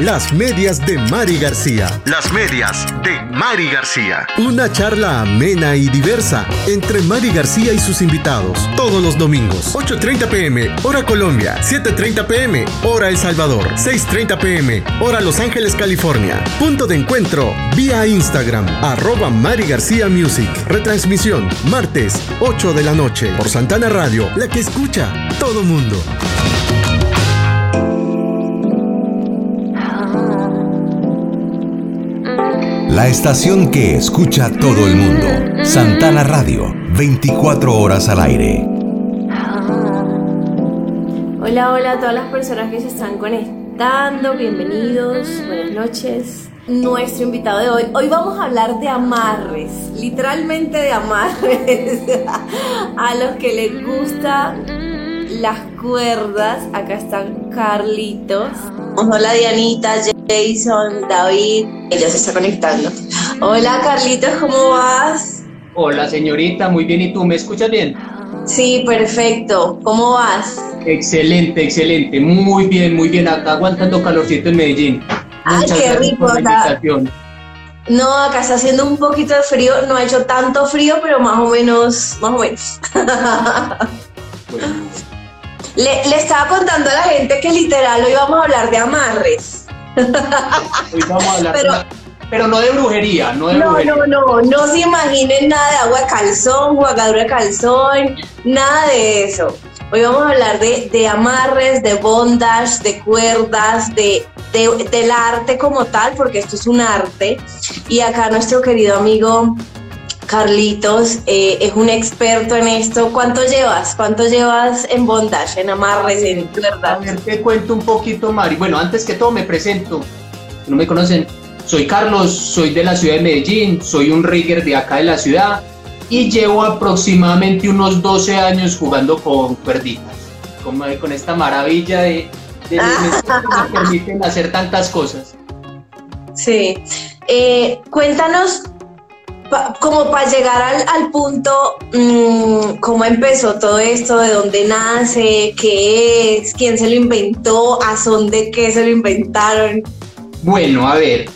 Las medias de Mari García. Las medias de Mari García. Una charla amena y diversa entre Mari García y sus invitados. Todos los domingos, 8.30 pm, hora Colombia, 7.30 pm, hora El Salvador, 6.30 pm, hora Los Ángeles, California. Punto de encuentro vía Instagram, arroba Mari García Music. Retransmisión, martes, 8 de la noche, por Santana Radio, la que escucha todo mundo. La estación que escucha todo el mundo. Santana Radio, 24 horas al aire. Hola, hola a todas las personas que se están conectando. Bienvenidos, buenas noches. Nuestro invitado de hoy, hoy vamos a hablar de amarres, literalmente de amarres. a los que les gustan las cuerdas, acá están Carlitos. Hola Dianita, Jason, David, ella se está conectando. Hola Carlitos, ¿cómo vas? Hola señorita, muy bien, ¿y tú me escuchas bien? Sí, perfecto, ¿cómo vas? Excelente, excelente, muy bien, muy bien, acá aguantando calorcito en Medellín. Ay, qué rico acá. No, acá está haciendo un poquito de frío, no ha hecho tanto frío, pero más o menos, más o menos. Le, le, estaba contando a la gente que literal hoy vamos a hablar de amarres. Hoy vamos a hablar pero, pero no de brujería, no de no, brujería. No, no, no se imaginen nada de agua de calzón, jugadura de calzón, nada de eso. Hoy vamos a hablar de, de amarres, de bondage, de cuerdas, de, de, del arte como tal, porque esto es un arte. Y acá nuestro querido amigo Carlitos eh, es un experto en esto. ¿Cuánto llevas? ¿Cuánto llevas en bondage, en amarres, en cuerdas? A ver, te cuento un poquito, Mari. Bueno, antes que todo me presento. Si no me conocen, soy Carlos, soy de la ciudad de Medellín, soy un rigger de acá de la ciudad y llevo aproximadamente unos 12 años jugando con cuerditas, con, con esta maravilla de, de que me permiten hacer tantas cosas. Sí. Eh, cuéntanos como para llegar al, al punto, mmm, cómo empezó todo esto, de dónde nace, qué es, quién se lo inventó, a son de qué se lo inventaron. Bueno, a ver,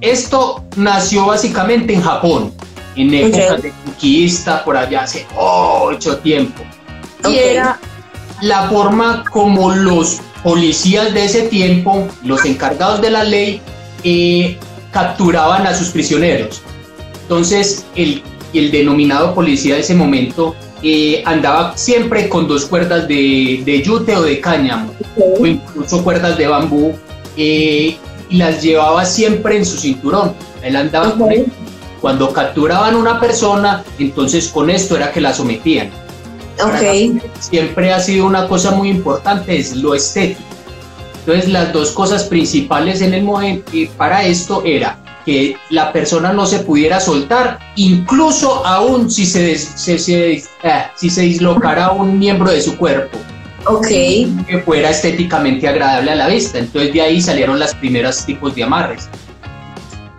esto nació básicamente en Japón, en época okay. de conquista, por allá hace mucho tiempo. Okay. Y era la forma como los policías de ese tiempo, los encargados de la ley, eh, capturaban a sus prisioneros. Entonces, el, el denominado policía de ese momento eh, andaba siempre con dos cuerdas de, de yute o de cáñamo, okay. o incluso cuerdas de bambú, eh, y las llevaba siempre en su cinturón. Él andaba okay. con él. Cuando capturaban una persona, entonces con esto era que la sometían. Okay. Siempre ha sido una cosa muy importante, es lo estético. Entonces, las dos cosas principales en el momento para esto era que la persona no se pudiera soltar, incluso aún si se, se, se eh, si se dislocara un miembro de su cuerpo. Ok. Que fuera estéticamente agradable a la vista. Entonces de ahí salieron los primeros tipos de amarres.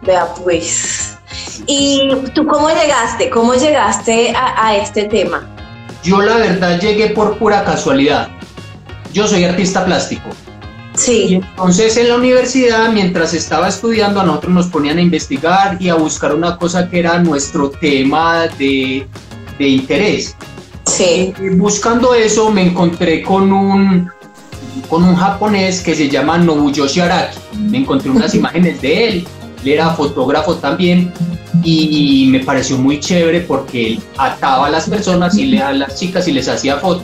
Vea pues. ¿Y tú cómo llegaste? ¿Cómo llegaste a, a este tema? Yo la verdad llegué por pura casualidad. Yo soy artista plástico. Sí. Y entonces en la universidad, mientras estaba estudiando, a nosotros nos ponían a investigar y a buscar una cosa que era nuestro tema de, de interés. Sí. Y buscando eso me encontré con un, con un japonés que se llama Nobuyoshi Araki. Me encontré unas imágenes de él, él era fotógrafo también y me pareció muy chévere porque él ataba a las personas y le, a las chicas y les hacía fotos.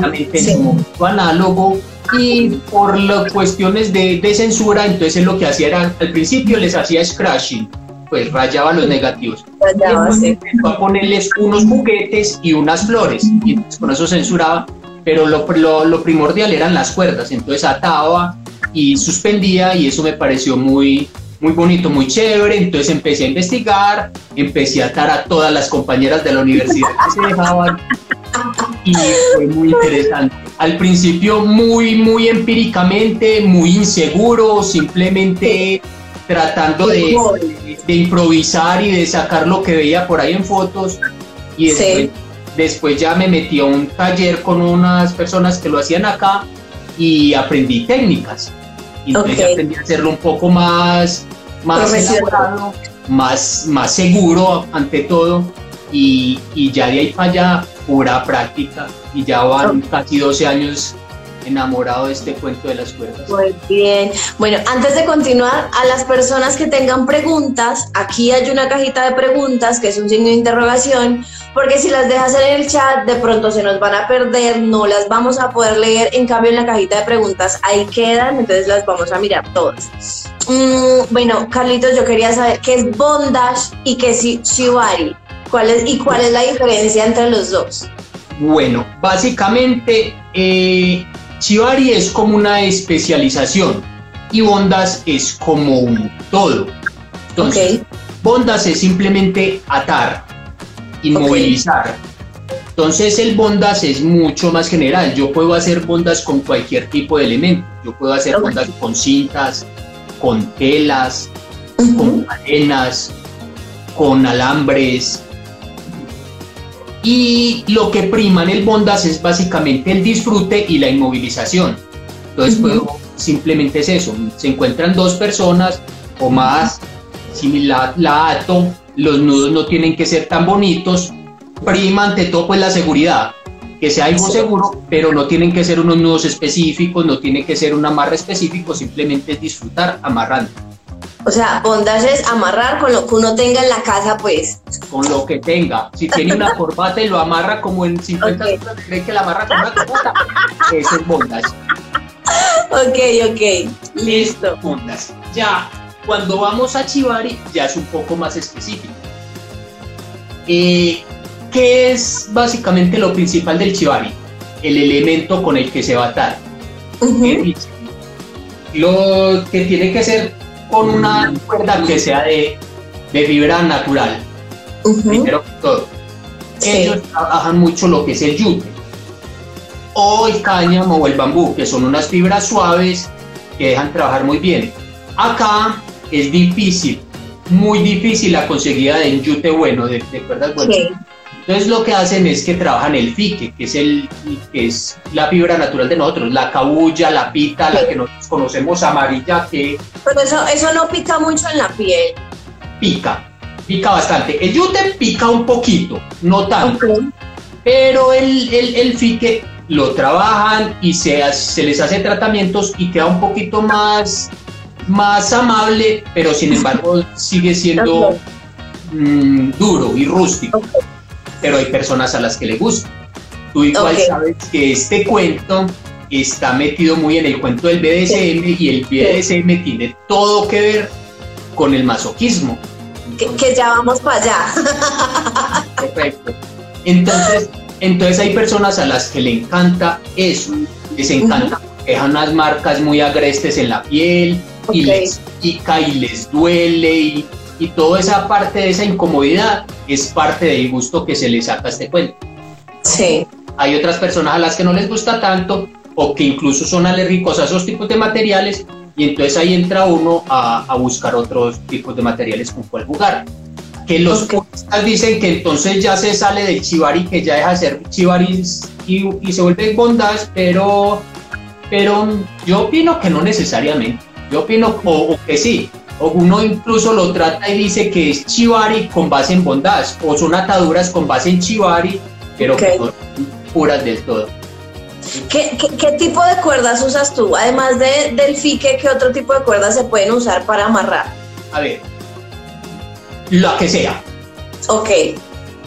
También en su momento análogo y por las cuestiones de, de, censura, entonces lo que hacía era, al principio les hacía scratching, pues rayaba los negativos. Rayaba, sí. a ponerles unos juguetes y unas flores, y entonces con eso censuraba, pero lo, lo, lo, primordial eran las cuerdas, entonces ataba y suspendía y eso me pareció muy, muy bonito, muy chévere, entonces empecé a investigar, empecé a atar a todas las compañeras de la universidad que se dejaban y fue muy interesante. Al principio muy, muy empíricamente, muy inseguro, simplemente tratando de, de, improvisar y de sacar lo que veía por ahí en fotos. Y después, sí. después ya me metí a un taller con unas personas que lo hacían acá y aprendí técnicas. Y entonces ya tendría que hacerlo un poco más, más más, más seguro ante todo. Y, y, ya de ahí para allá, pura práctica. Y ya van casi 12 años enamorado de este cuento de las cuerdas. Muy bien. Bueno, antes de continuar, a las personas que tengan preguntas, aquí hay una cajita de preguntas que es un signo de interrogación, porque si las dejas en el chat, de pronto se nos van a perder, no las vamos a poder leer. En cambio, en la cajita de preguntas ahí quedan, entonces las vamos a mirar todas. Mm, bueno, Carlitos, yo quería saber qué es bondage y qué es shibari. ¿Cuál es, ¿Y cuál es la diferencia entre los dos? Bueno, básicamente eh, Shibari es como una especialización y Bondas es como un todo. Entonces, Bondas es simplemente atar, inmovilizar. Entonces el bondas es mucho más general. Yo puedo hacer bondas con cualquier tipo de elemento. Yo puedo hacer bondas con cintas, con telas, con cadenas, con alambres, y lo que prima en el bondas es básicamente el disfrute y la inmovilización. Entonces, simplemente es eso. Se encuentran dos personas o más, si la, la, ato, los nudos no tienen que ser tan bonitos. Prima ante todo pues la seguridad, que sea algo seguro, pero no tienen que ser unos nudos específicos, no tiene que ser un amarre específico, simplemente es disfrutar amarrando. O sea, bondage es amarrar con lo que uno tenga en la casa, pues. Con lo que tenga. Si tiene una corbata y lo amarra como en 50 okay. cree que la amarra con una corbata, eso es bondage. Ok, ok. Listo. Bondage. Ya, cuando vamos a Chivari, ya es un poco más específico. Eh, ¿Qué es básicamente lo principal del Chivari? El elemento con el que se va a atar. Lo que tiene que ser con una cuerda que sea de, de fibra natural, primero que todo. Ellos trabajan mucho lo que es el yute, o el cáñamo o el bambú, que son unas fibras suaves que dejan trabajar muy bien. Acá es difícil, muy difícil la conseguida de un yute bueno, de, cuerdas buenas. Entonces lo que hacen es que trabajan el fique, que es, el, que es la fibra natural de nosotros, la cabulla, la pita, la que nosotros conocemos amarilla, que... Pero eso, eso no pica mucho en la piel. Pica, pica bastante. El yute pica un poquito, no tanto. Pero el, el, el, fique lo trabajan y se, se les hace tratamientos y queda un poquito más, más amable, pero sin embargo sigue siendo mm, duro y rústico pero hay personas a las que le gusta. Tú igual sabes que este cuento está metido muy en el cuento del BDSM y el BDSM tiene todo que ver con el masoquismo. Que, ya vamos para allá. Perfecto. Entonces, entonces hay personas a las que le encanta eso, les encanta, dejan unas marcas muy agrestes en la piel y les pica y les duele y y toda esa parte de esa incomodidad es parte del gusto que se le saca a este cuento. Sí. Hay otras personas a las que no les gusta tanto o que incluso son alérgicos a esos tipos de materiales y entonces ahí entra uno a, a buscar otros tipos de materiales con cual jugar. Que los okay. dicen que entonces ya se sale del chivari, que ya deja de ser chivari y, y se vuelve bondage, pero, pero yo opino que no necesariamente. Yo opino o que sí, uno incluso lo trata y dice que es chivari con base en bondage, o son ataduras con base en chivari, pero que son puras del todo. ¿Qué, ¿Qué, tipo de cuerdas usas tú? Además de, del fique, ¿qué otro tipo de cuerdas se pueden usar para amarrar? A ver, la que sea. Ok.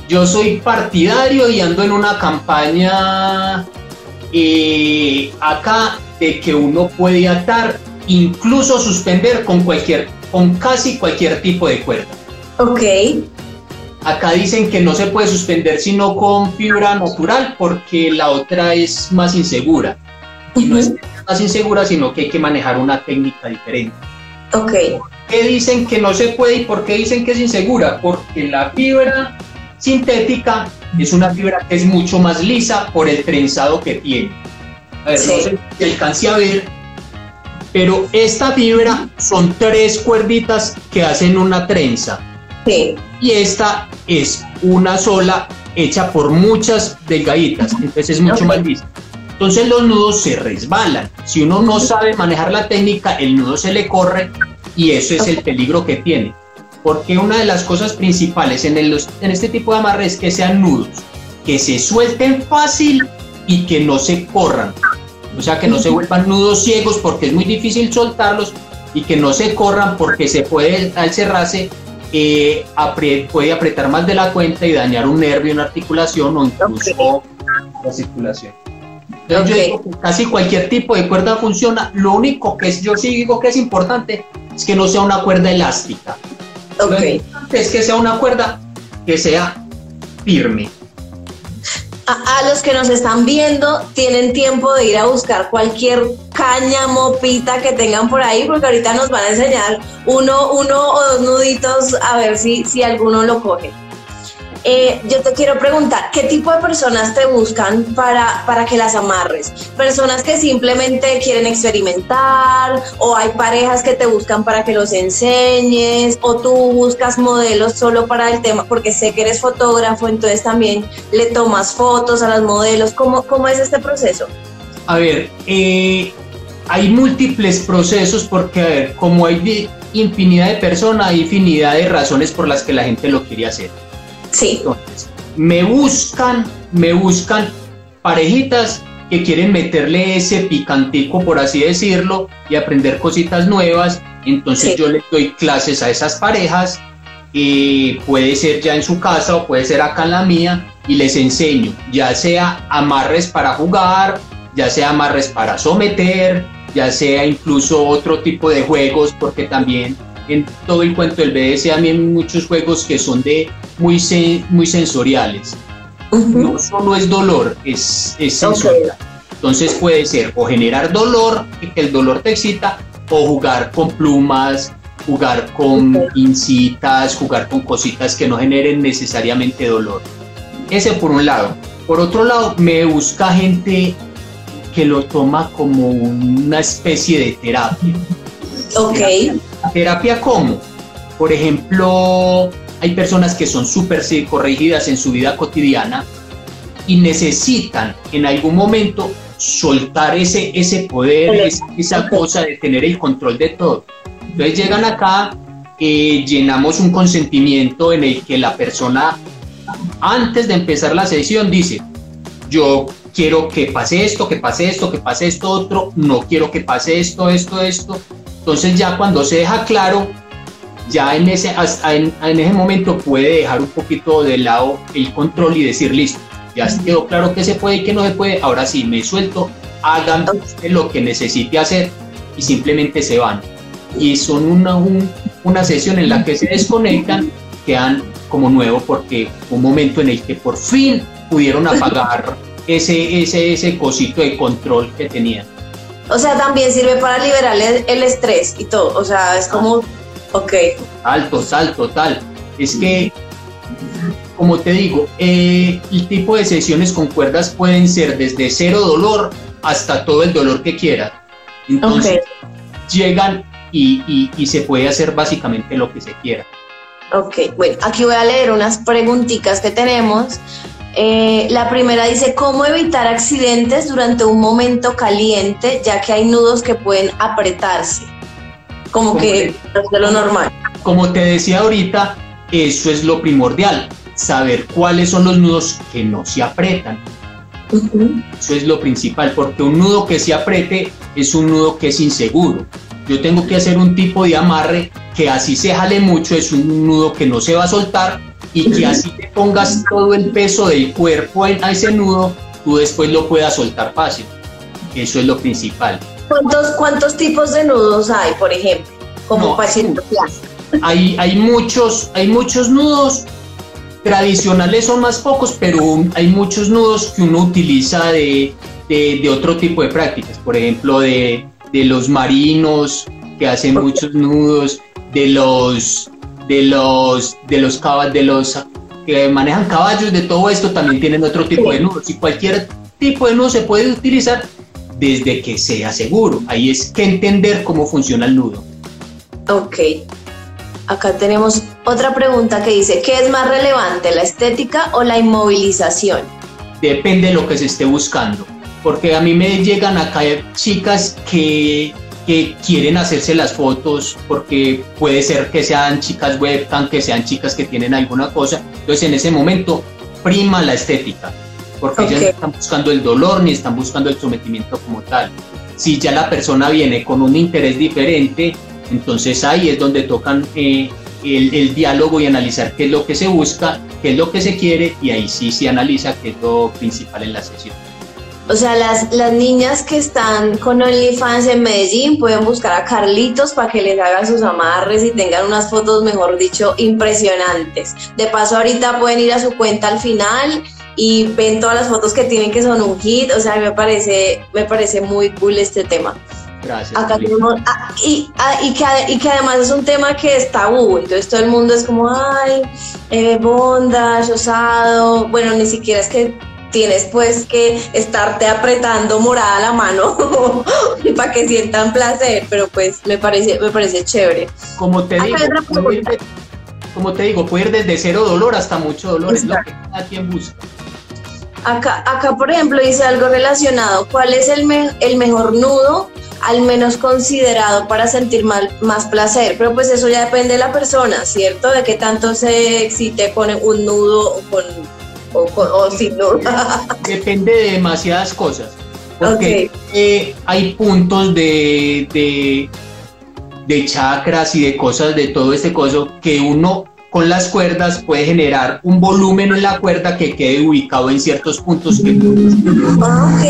Yo soy partidario y ando en una campaña eh, acá de que uno puede atar, incluso suspender con cualquier con casi cualquier tipo de cuerda. Ok. Acá dicen que no se puede suspender sino con fibra natural porque la otra es más insegura. Y no es más insegura, sino que hay que manejar una técnica diferente. Ok. qué dicen que no se puede y por qué dicen que es insegura? Porque la fibra sintética es una fibra que es mucho más lisa por el trenzado que tiene. A ver, no sé si alcance a ver, pero esta fibra son tres cuerditas que hacen una trenza. Sí. Y esta es una sola hecha por muchas delgaditas, entonces es mucho más lisa. Entonces los nudos se resbalan. Si uno no sabe manejar la técnica, el nudo se le corre y eso es el peligro que tiene. Porque una de las cosas principales en, el, en este tipo de amarre es que sean nudos, que se suelten fácil y que no se corran. O sea, que no se vuelvan nudos ciegos porque es muy difícil soltarlos y que no se corran porque se puede, al cerrarse, eh, puede apretar más de la cuenta y dañar un nervio, una articulación o incluso la circulación. Entonces yo digo que casi cualquier tipo de cuerda funciona. Lo único que yo sí digo que es importante es que no sea una cuerda elástica. Okay. es que sea una cuerda que sea firme. A, los que nos están viendo, tienen tiempo de ir a buscar cualquier caña, mopita que tengan por ahí, porque ahorita nos van a enseñar uno, uno o dos nuditos a ver si, si alguno lo coge. Eh, yo te quiero preguntar, ¿qué tipo de personas te buscan para, para que las amarres? ¿Personas que simplemente quieren experimentar? ¿O hay parejas que te buscan para que los enseñes? ¿O tú buscas modelos solo para el tema? Porque sé que eres fotógrafo, entonces también le tomas fotos a los modelos. ¿Cómo, cómo es este proceso? A ver, eh, hay múltiples procesos porque, a ver, como hay infinidad de personas, hay infinidad de razones por las que la gente lo quiere hacer. Sí. Entonces, me buscan, me buscan parejitas que quieren meterle ese picantico, por así decirlo, y aprender cositas nuevas. Entonces yo les doy clases a esas parejas, y puede ser ya en su casa o puede ser acá en la mía, y les enseño, ya sea amarres para jugar, ya sea amarres para someter, ya sea incluso otro tipo de juegos, porque también en todo el cuento del BDS hay muchos juegos que son de muy, muy sensoriales. No solo es dolor, es, es sensorial. Entonces puede ser o generar dolor, que el dolor te excita, o jugar con plumas, jugar con pincitas, jugar con cositas que no generen necesariamente dolor. Ese por un lado. Por otro lado, me busca gente que lo toma como una especie de terapia. Ok. ¿Terapia cómo? Por ejemplo, hay personas que son súper corregidas en su vida cotidiana y necesitan en algún momento soltar ese, ese poder, esa, cosa de tener el control de todo. Entonces llegan acá, eh, llenamos un consentimiento en el que la persona antes de empezar la sesión dice, yo quiero que pase esto, que pase esto, que pase esto otro, no quiero que pase esto, esto, esto. Entonces ya cuando se deja claro, ya en ese, en, ese momento puede dejar un poquito de lado el control y decir, listo, ya quedó claro que se puede y que no se puede, ahora sí, me suelto, hagan lo que necesite hacer y simplemente se van. Y son una, una sesión en la que se desconectan, quedan como nuevo porque un momento en el que por fin pudieron apagar ese, ese, ese cosito de control que tenían. O sea, también sirve para liberar el estrés y todo. O sea, es como Ok. Alto, salto, tal. Es que, como te digo, eh, el tipo de sesiones con cuerdas pueden ser desde cero dolor hasta todo el dolor que quieras. Entonces, llegan y, y, se puede hacer básicamente lo que se quiera. Ok, bueno, aquí voy a leer unas preguntitas que tenemos. Eh, la primera dice, ¿cómo evitar accidentes durante un momento caliente, ya que hay nudos que pueden apretarse? como que de lo normal. Como te decía ahorita, eso es lo primordial, saber cuáles son los nudos que no se apretan. Eso es lo principal, porque un nudo que se apriete es un nudo que es inseguro. Yo tengo que hacer un tipo de amarre que así se jale mucho, es un nudo que no se va a soltar y que así te pongas todo el peso del cuerpo a ese nudo, tú después lo puedas soltar fácil. Eso es lo principal. ¿Cuántos, ¿Cuántos tipos de nudos hay, por ejemplo? Como paciente hay, hay, muchos, hay muchos nudos. Tradicionales son más pocos, pero hay muchos nudos que uno utiliza de, de, otro tipo de prácticas. Por ejemplo, de, de los marinos que hacen muchos nudos, de los de los de los caballos, de los que manejan caballos, de todo esto también tienen otro tipo de nudos. Y cualquier tipo de nudo se puede utilizar desde que sea seguro. Ahí es que entender cómo funciona el nudo. Ok. Acá tenemos otra pregunta que dice, ¿qué es más relevante, la estética o la inmovilización? Depende de lo que se esté buscando. porque a mí me llegan a caer chicas que, que quieren hacerse las fotos porque puede ser que sean chicas webcam, que sean chicas que tienen alguna cosa. Entonces en ese momento prima la estética, porque ellas no están buscando el dolor ni están buscando el sometimiento como tal. Si ya la persona viene con un interés diferente, entonces ahí es donde tocan eh, el, el, diálogo y analizar qué es lo que se busca, qué es lo que se quiere y ahí sí se analiza qué es lo principal en la sesión. O sea, las, las niñas que están con OnlyFans en Medellín pueden buscar a Carlitos para que les haga sus amarres y tengan unas fotos, mejor dicho, impresionantes. De paso, ahorita pueden ir a su cuenta al final y ven todas las fotos que tienen que son un hit. O sea, me parece, me parece muy cool este tema. Gracias. Acá tenemos, ah, y, ah, y, que, y, que, además es un tema que es tabú, entonces todo el mundo es como, ay, eh, bondage, osado, bueno, ni siquiera es que tienes pues que estarte apretando morada la mano para que sientan placer, pero pues me parece, me parece chévere. Como te digo, puede ir, como te digo, puede ir desde cero dolor hasta mucho dolor, es lo que cada quien busca. Acá, acá, por ejemplo, dice algo relacionado. ¿Cuál es el, me el mejor nudo, al menos considerado para sentir mal, más placer? Pero pues eso ya depende de la persona, ¿cierto? De qué tanto se excite con un nudo o con o, sin duda. Depende de demasiadas cosas. Porque eh, hay puntos de, de, de, chakras y de cosas de todo este coso que uno con las cuerdas puede generar un volumen en la cuerda que quede ubicado en ciertos puntos que ah,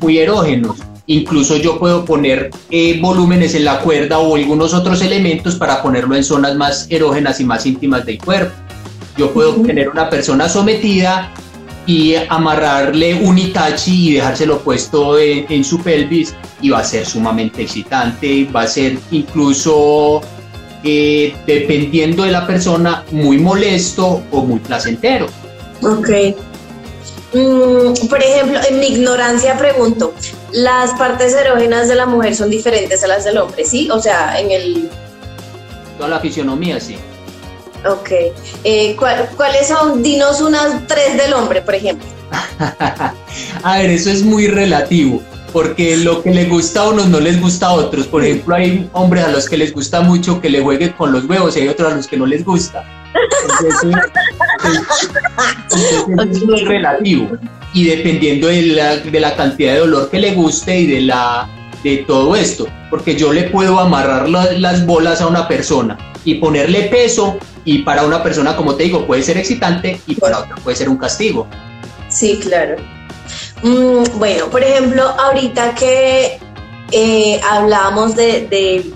muy erógenos. Incluso yo puedo poner eh, volúmenes en la cuerda o algunos otros elementos para ponerlo en zonas más erógenas y más íntimas del cuerpo. Yo puedo tener una persona sometida y amarrarle un Itachi y dejárselo puesto en, su pelvis y va a ser sumamente excitante, va a ser incluso, eh, dependiendo de la persona, muy molesto o muy placentero. Ok. Mm, por ejemplo, en mi ignorancia pregunto, ¿las partes erógenas de la mujer son diferentes a las del hombre? ¿Sí? O sea, en el... Toda la fisionomía, sí. Ok. Eh, ¿Cuáles son? Dinos unas tres del hombre, por ejemplo. a ver, eso es muy relativo, porque lo que le gusta a unos no les gusta a otros. Por ejemplo, hay hombres a los que les gusta mucho que le juegue con los huevos y hay otros a los que no les gusta. es muy relativo. Y dependiendo de la, de la cantidad de dolor que le guste y de la de todo esto, porque yo le puedo amarrar las bolas a una persona y ponerle peso y para una persona, como te digo, puede ser excitante y para otra puede ser un castigo. Sí, claro. Mm, bueno, por ejemplo, ahorita que eh, hablamos de,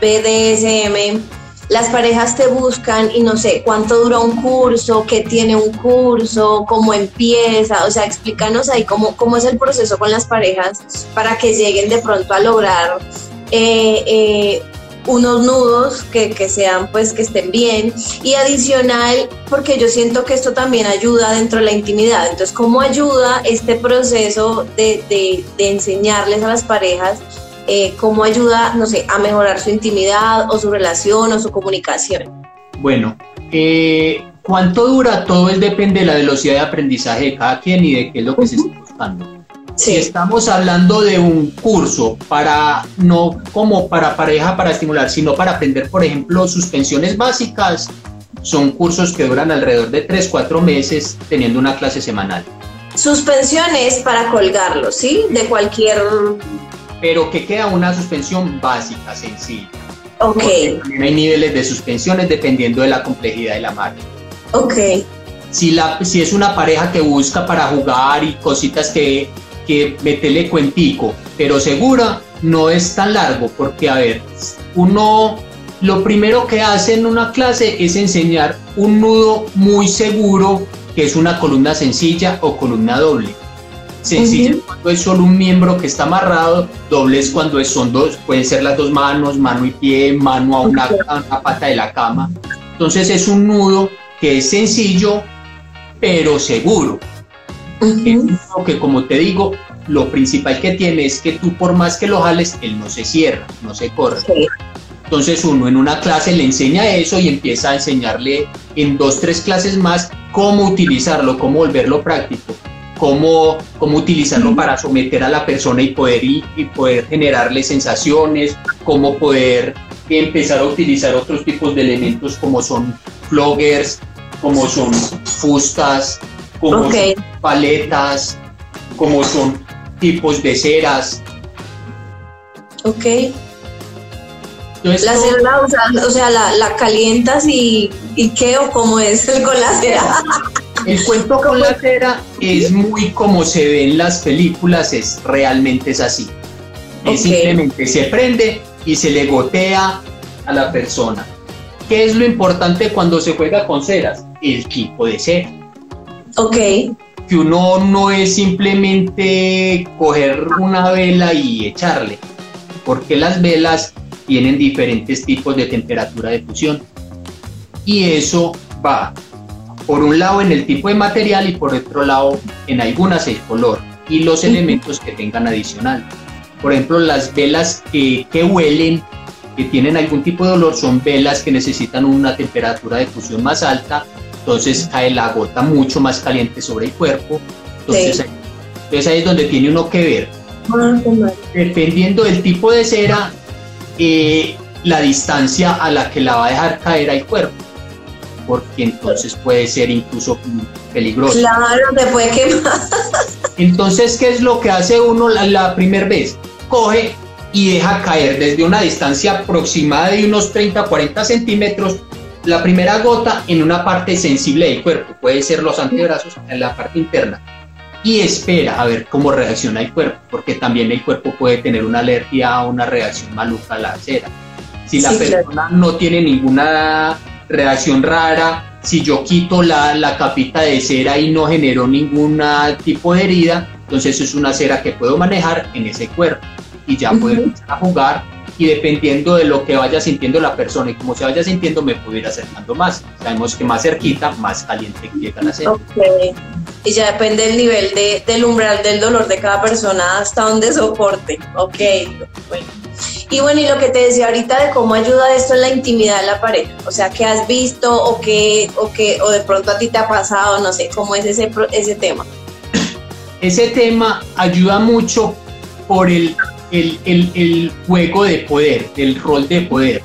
BDSM, las parejas te buscan y no sé cuánto dura un curso, qué tiene un curso, cómo empieza, o sea, explícanos ahí cómo, cómo es el proceso con las parejas para que lleguen de pronto a lograr eh, eh, unos nudos que, que, sean pues que estén bien. Y adicional porque yo siento que esto también ayuda dentro de la intimidad. Entonces cómo ayuda este proceso de, de, de enseñarles a las parejas eh, cómo ayuda no sé a mejorar su intimidad o su relación o su comunicación bueno eh, cuánto dura todo es depende de la velocidad de aprendizaje de cada quien y de qué es lo que se está buscando si estamos hablando de un curso para, no como para pareja para estimular, sino para aprender, por ejemplo, suspensiones básicas, son cursos que duran alrededor de 3, 4 meses teniendo una clase semanal. Suspensiones para colgarlo, ¿sí? De cualquier... Pero que queda una suspensión básica, sencilla. Ok. también hay niveles de suspensiones dependiendo de la complejidad de la máquina. Ok. Si, la, si es una pareja que busca para jugar y cositas que que metele cuentico, pero segura no es tan largo, porque a ver, uno lo primero que hace en una clase es enseñar un nudo muy seguro, que es una columna sencilla o columna doble. Sencilla es cuando es solo un miembro que está amarrado, doble es cuando son dos, pueden ser las dos manos, mano y pie, mano a una, una pata de la cama. Entonces es un nudo que es sencillo, pero seguro. Uh que como te digo, lo principal que tiene es que tú por más que lo jales, él no se cierra, no se corre. Entonces uno en una clase le enseña eso y empieza a enseñarle en dos, tres clases más cómo utilizarlo, cómo volverlo práctico. cómo, cómo utilizarlo para someter a la persona y poder, y, poder generarle sensaciones, cómo poder empezar a utilizar otros tipos de elementos como son floggers, como son fustas, como son paletas, como son tipos de ceras. Ok. la cera la usas, o sea, la, la calientas y, y qué o cómo es con la cera. El cuento con la cera es muy como se ve en las películas, es realmente es así. Es simplemente se prende y se le gotea a la persona. ¿Qué es lo importante cuando se juega con ceras? El tipo de cera. Ok. Que uno no es simplemente coger una vela y echarle, porque las velas tienen diferentes tipos de temperatura de fusión. Y eso va por un lado en el tipo de material y por otro lado en algunas el color y los elementos que tengan adicional. Por ejemplo, las velas que, que huelen, que tienen algún tipo de olor, son velas que necesitan una temperatura de fusión más alta, entonces cae la gota mucho más caliente sobre el cuerpo. Entonces, ahí, es donde tiene uno que ver. Ah, Dependiendo del tipo de cera, eh, la distancia a la que la va a dejar caer al cuerpo porque entonces puede ser incluso peligroso. Claro, te puede quemar. Entonces, ¿qué es lo que hace uno la, primera vez? Coge y deja caer desde una distancia aproximada de unos 30 40 centímetros la primera gota en una parte sensible del cuerpo, puede ser los antebrazos en la parte interna, y espera a ver cómo reacciona el cuerpo, porque también el cuerpo puede tener una alergia o una reacción maluca a la cera. Si la persona no tiene ninguna reacción rara, si yo quito la, la, capita de cera y no generó ningún tipo de herida, entonces es una cera que puedo manejar en ese cuerpo. Y ya puedo empezar a jugar y dependiendo de lo que vaya sintiendo la persona y como se vaya sintiendo me puedo ir acercando más. Sabemos que más cerquita, más caliente llega la cera. Okay. Y ya depende del nivel de, del umbral del dolor de cada persona hasta donde soporte. Ok, bueno. Y bueno, y lo que te decía ahorita de cómo ayuda esto en la intimidad de la pareja, o sea, ¿qué has visto o qué, o qué, o de pronto a ti te ha pasado, no sé, cómo es ese, ese tema. Ese tema ayuda mucho por el, el, el, el juego de poder, el rol de poder,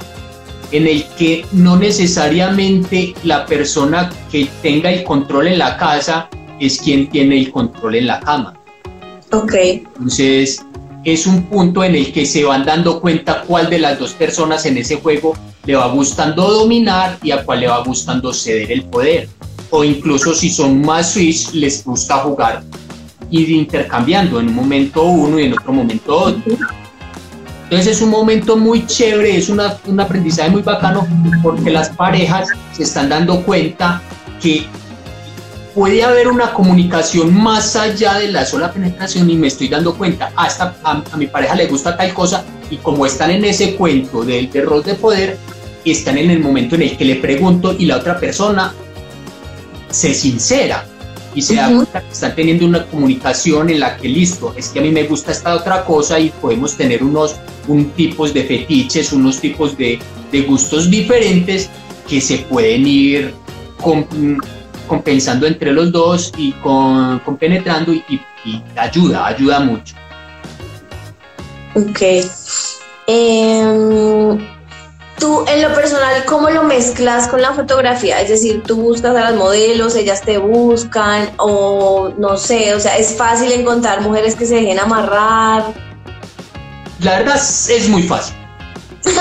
en el que no necesariamente la persona que tenga el control en la casa es quien tiene el control en la cama. Ok. Entonces, es un punto en el que se van dando cuenta cuál de las dos personas en ese juego le va gustando dominar y a cuál le va gustando ceder el poder. O incluso si son más switch, les gusta jugar ir intercambiando en un momento uno y en otro momento otro. Entonces es un momento muy chévere, es una, un aprendizaje muy bacano porque las parejas se están dando cuenta que puede haber una comunicación más allá de la sola penetración y me estoy dando cuenta, hasta a, mi pareja le gusta tal cosa y como están en ese cuento del rol de poder, están en el momento en el que le pregunto y la otra persona se sincera y se da cuenta que están teniendo una comunicación en la que listo, es que a mí me gusta esta otra cosa y podemos tener unos un tipos de fetiches, unos tipos de, de gustos diferentes que se pueden ir compensando entre los dos y con, penetrando y, ayuda, ayuda mucho. Ok. Em, tú, en lo personal, ¿cómo lo mezclas con la fotografía? Es decir, tú buscas a las modelos, ellas te buscan, o no sé, o sea, es fácil encontrar mujeres que se dejen amarrar. La verdad es muy fácil.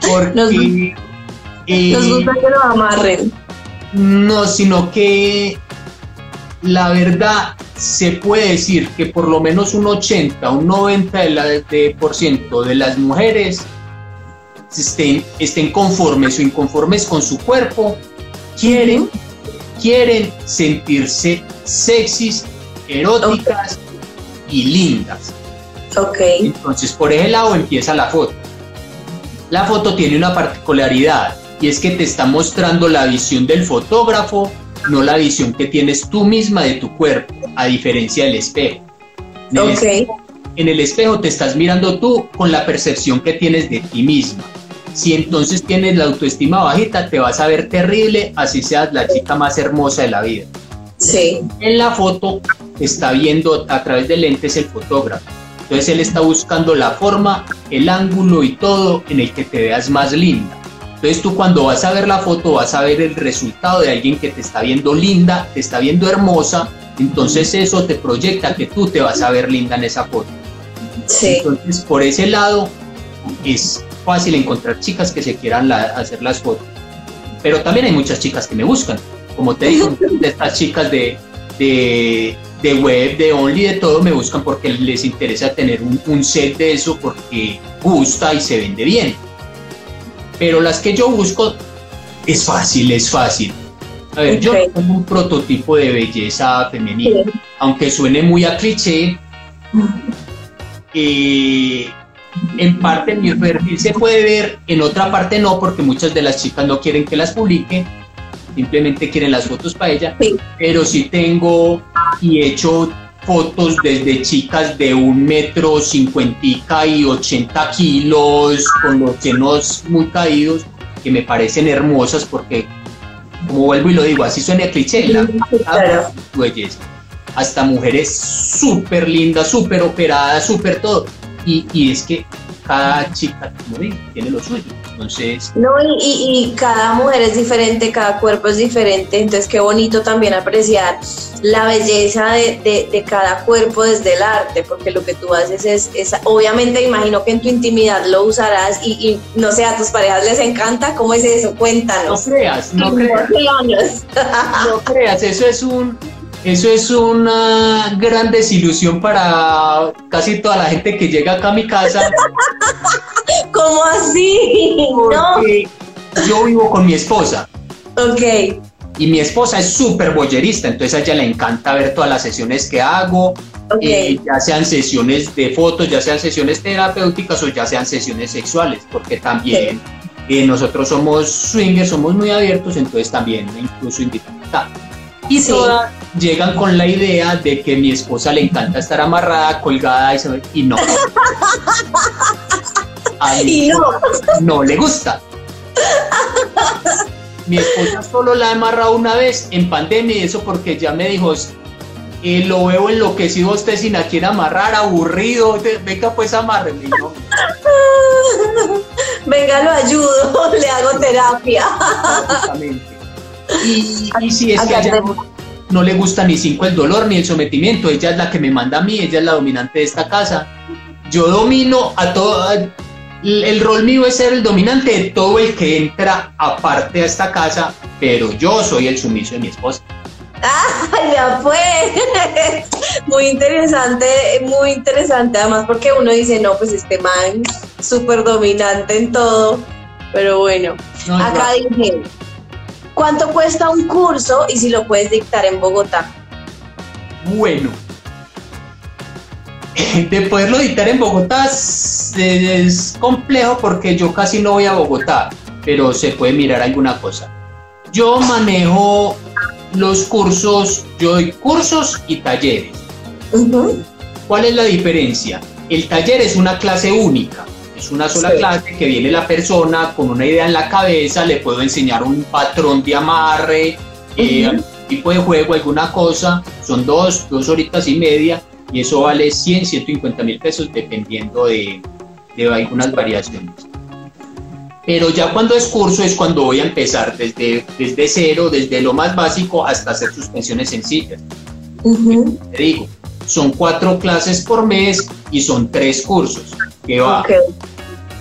Porque nos gusta que lo amarren. No, sino que la verdad se puede decir que por lo menos un 80, un 90 de la, de, por ciento de las mujeres estén, estén conformes o inconformes con su cuerpo, quieren, quieren sentirse sexys, eróticas y lindas. Ok. Entonces, por ese lado empieza la foto. La foto tiene una particularidad y es que te está mostrando la visión del fotógrafo, no la visión que tienes tú misma de tu cuerpo, a diferencia del espejo. En el, espejo, en el espejo te estás mirando tú con la percepción que tienes de ti misma. Si entonces tienes la autoestima bajita, te vas a ver terrible, así seas la chica más hermosa de la vida. Sí. En la foto está viendo a través de lentes el fotógrafo. Entonces él está buscando la forma, el ángulo y todo en el que te veas más linda. Entonces tú cuando vas a ver la foto vas a ver el resultado de alguien que te está viendo linda, te está viendo hermosa, entonces eso te proyecta que tú te vas a ver linda en esa foto. Sí. Entonces por ese lado es fácil encontrar chicas que se quieran hacer las fotos. Pero también hay muchas chicas que me buscan. Como te digo, de estas chicas de, de, de, web, de Only, de todo, me buscan porque les interesa tener un, un set de eso porque gusta y se vende bien. Pero las que yo busco es fácil, es fácil. A ver, yo tengo un prototipo de belleza femenina, aunque suene muy a cliché. Eh, en parte mi perfil se puede ver, en otra parte no, porque muchas de las chicas no quieren que las publique, simplemente quieren las fotos para ella, pero sí tengo y he hecho fotos desde chicas de un metro cincuenta y ochenta kilos, con los senos muy caídos, que me parecen hermosas porque, como vuelvo y lo digo, así suena cliché, la belleza. Hasta mujeres súper lindas, súper operadas, súper todo. Y, y es que cada chica, tiene lo suyo. Entonces. No, y, y, cada mujer es diferente, cada cuerpo es diferente. Entonces, qué bonito también apreciar la belleza de, de, de cada cuerpo desde el arte, porque lo que tú haces es, es, obviamente, imagino que en tu intimidad lo usarás y, y, no sé, a tus parejas les encanta. ¿Cómo es eso? Cuéntanos. No creas, no creas. no creas, eso es un eso es una gran desilusión para casi toda la gente que llega acá a mi casa. ¿Cómo así? Porque yo vivo con mi esposa. Ok. Y mi esposa es súper boyerista, entonces a ella le encanta ver todas las sesiones que hago, eh, ya sean sesiones de fotos, ya sean sesiones terapéuticas o ya sean sesiones sexuales, porque también eh, nosotros somos swingers, somos muy abiertos, entonces también incluso invitamos y todas llegan con la idea de que mi esposa le encanta estar amarrada, colgada y, se... y no. A y no. no le gusta. Mi esposa solo la ha amarrado una vez en pandemia y eso porque ya me dijo, eh, lo veo enloquecido usted sin a quien amarrar, aburrido, venga pues amárreme. No. Venga, lo ayudo, le hago terapia. Y, si es que a ella no, le gusta ni cinco el dolor ni el sometimiento, ella es la que me manda a mí, ella es la dominante de esta casa. Yo domino a todo, el rol mío es ser el dominante de todo el que entra aparte a esta casa, pero yo soy el sumiso de mi esposa. Ah, ya fue. Muy interesante, muy interesante además porque uno dice, no, pues este man súper dominante en todo, pero bueno, acá dije, ¿Cuánto cuesta un curso y si lo puedes dictar en Bogotá? Bueno, de poderlo dictar en Bogotá es complejo porque yo casi no voy a Bogotá, pero se puede mirar alguna cosa. Yo manejo los cursos, yo doy cursos y talleres. ¿Cuál es la diferencia? El taller es una clase única. Es una sola clase que viene la persona con una idea en la cabeza, le puedo enseñar un patrón de amarre, eh, tipo de juego, alguna cosa. Son dos, dos horitas y media y eso vale 100, 150 mil pesos dependiendo de, de algunas variaciones. Pero ya cuando es curso es cuando voy a empezar desde, desde cero, desde lo más básico hasta hacer suspensiones sencillas. Te digo, son cuatro clases por mes y son tres cursos que va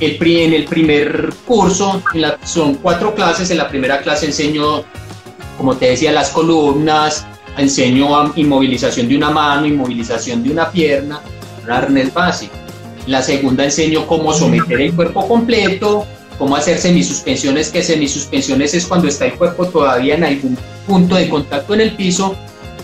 el, en el primer curso son cuatro clases. En la primera clase enseño, como te decía, las columnas, enseño inmovilización de una mano, inmovilización de una pierna, un arnés básico. la segunda enseño cómo someter el cuerpo completo, cómo hacer semisuspensiones, que semisuspensiones es cuando está el cuerpo todavía en algún punto de contacto en el piso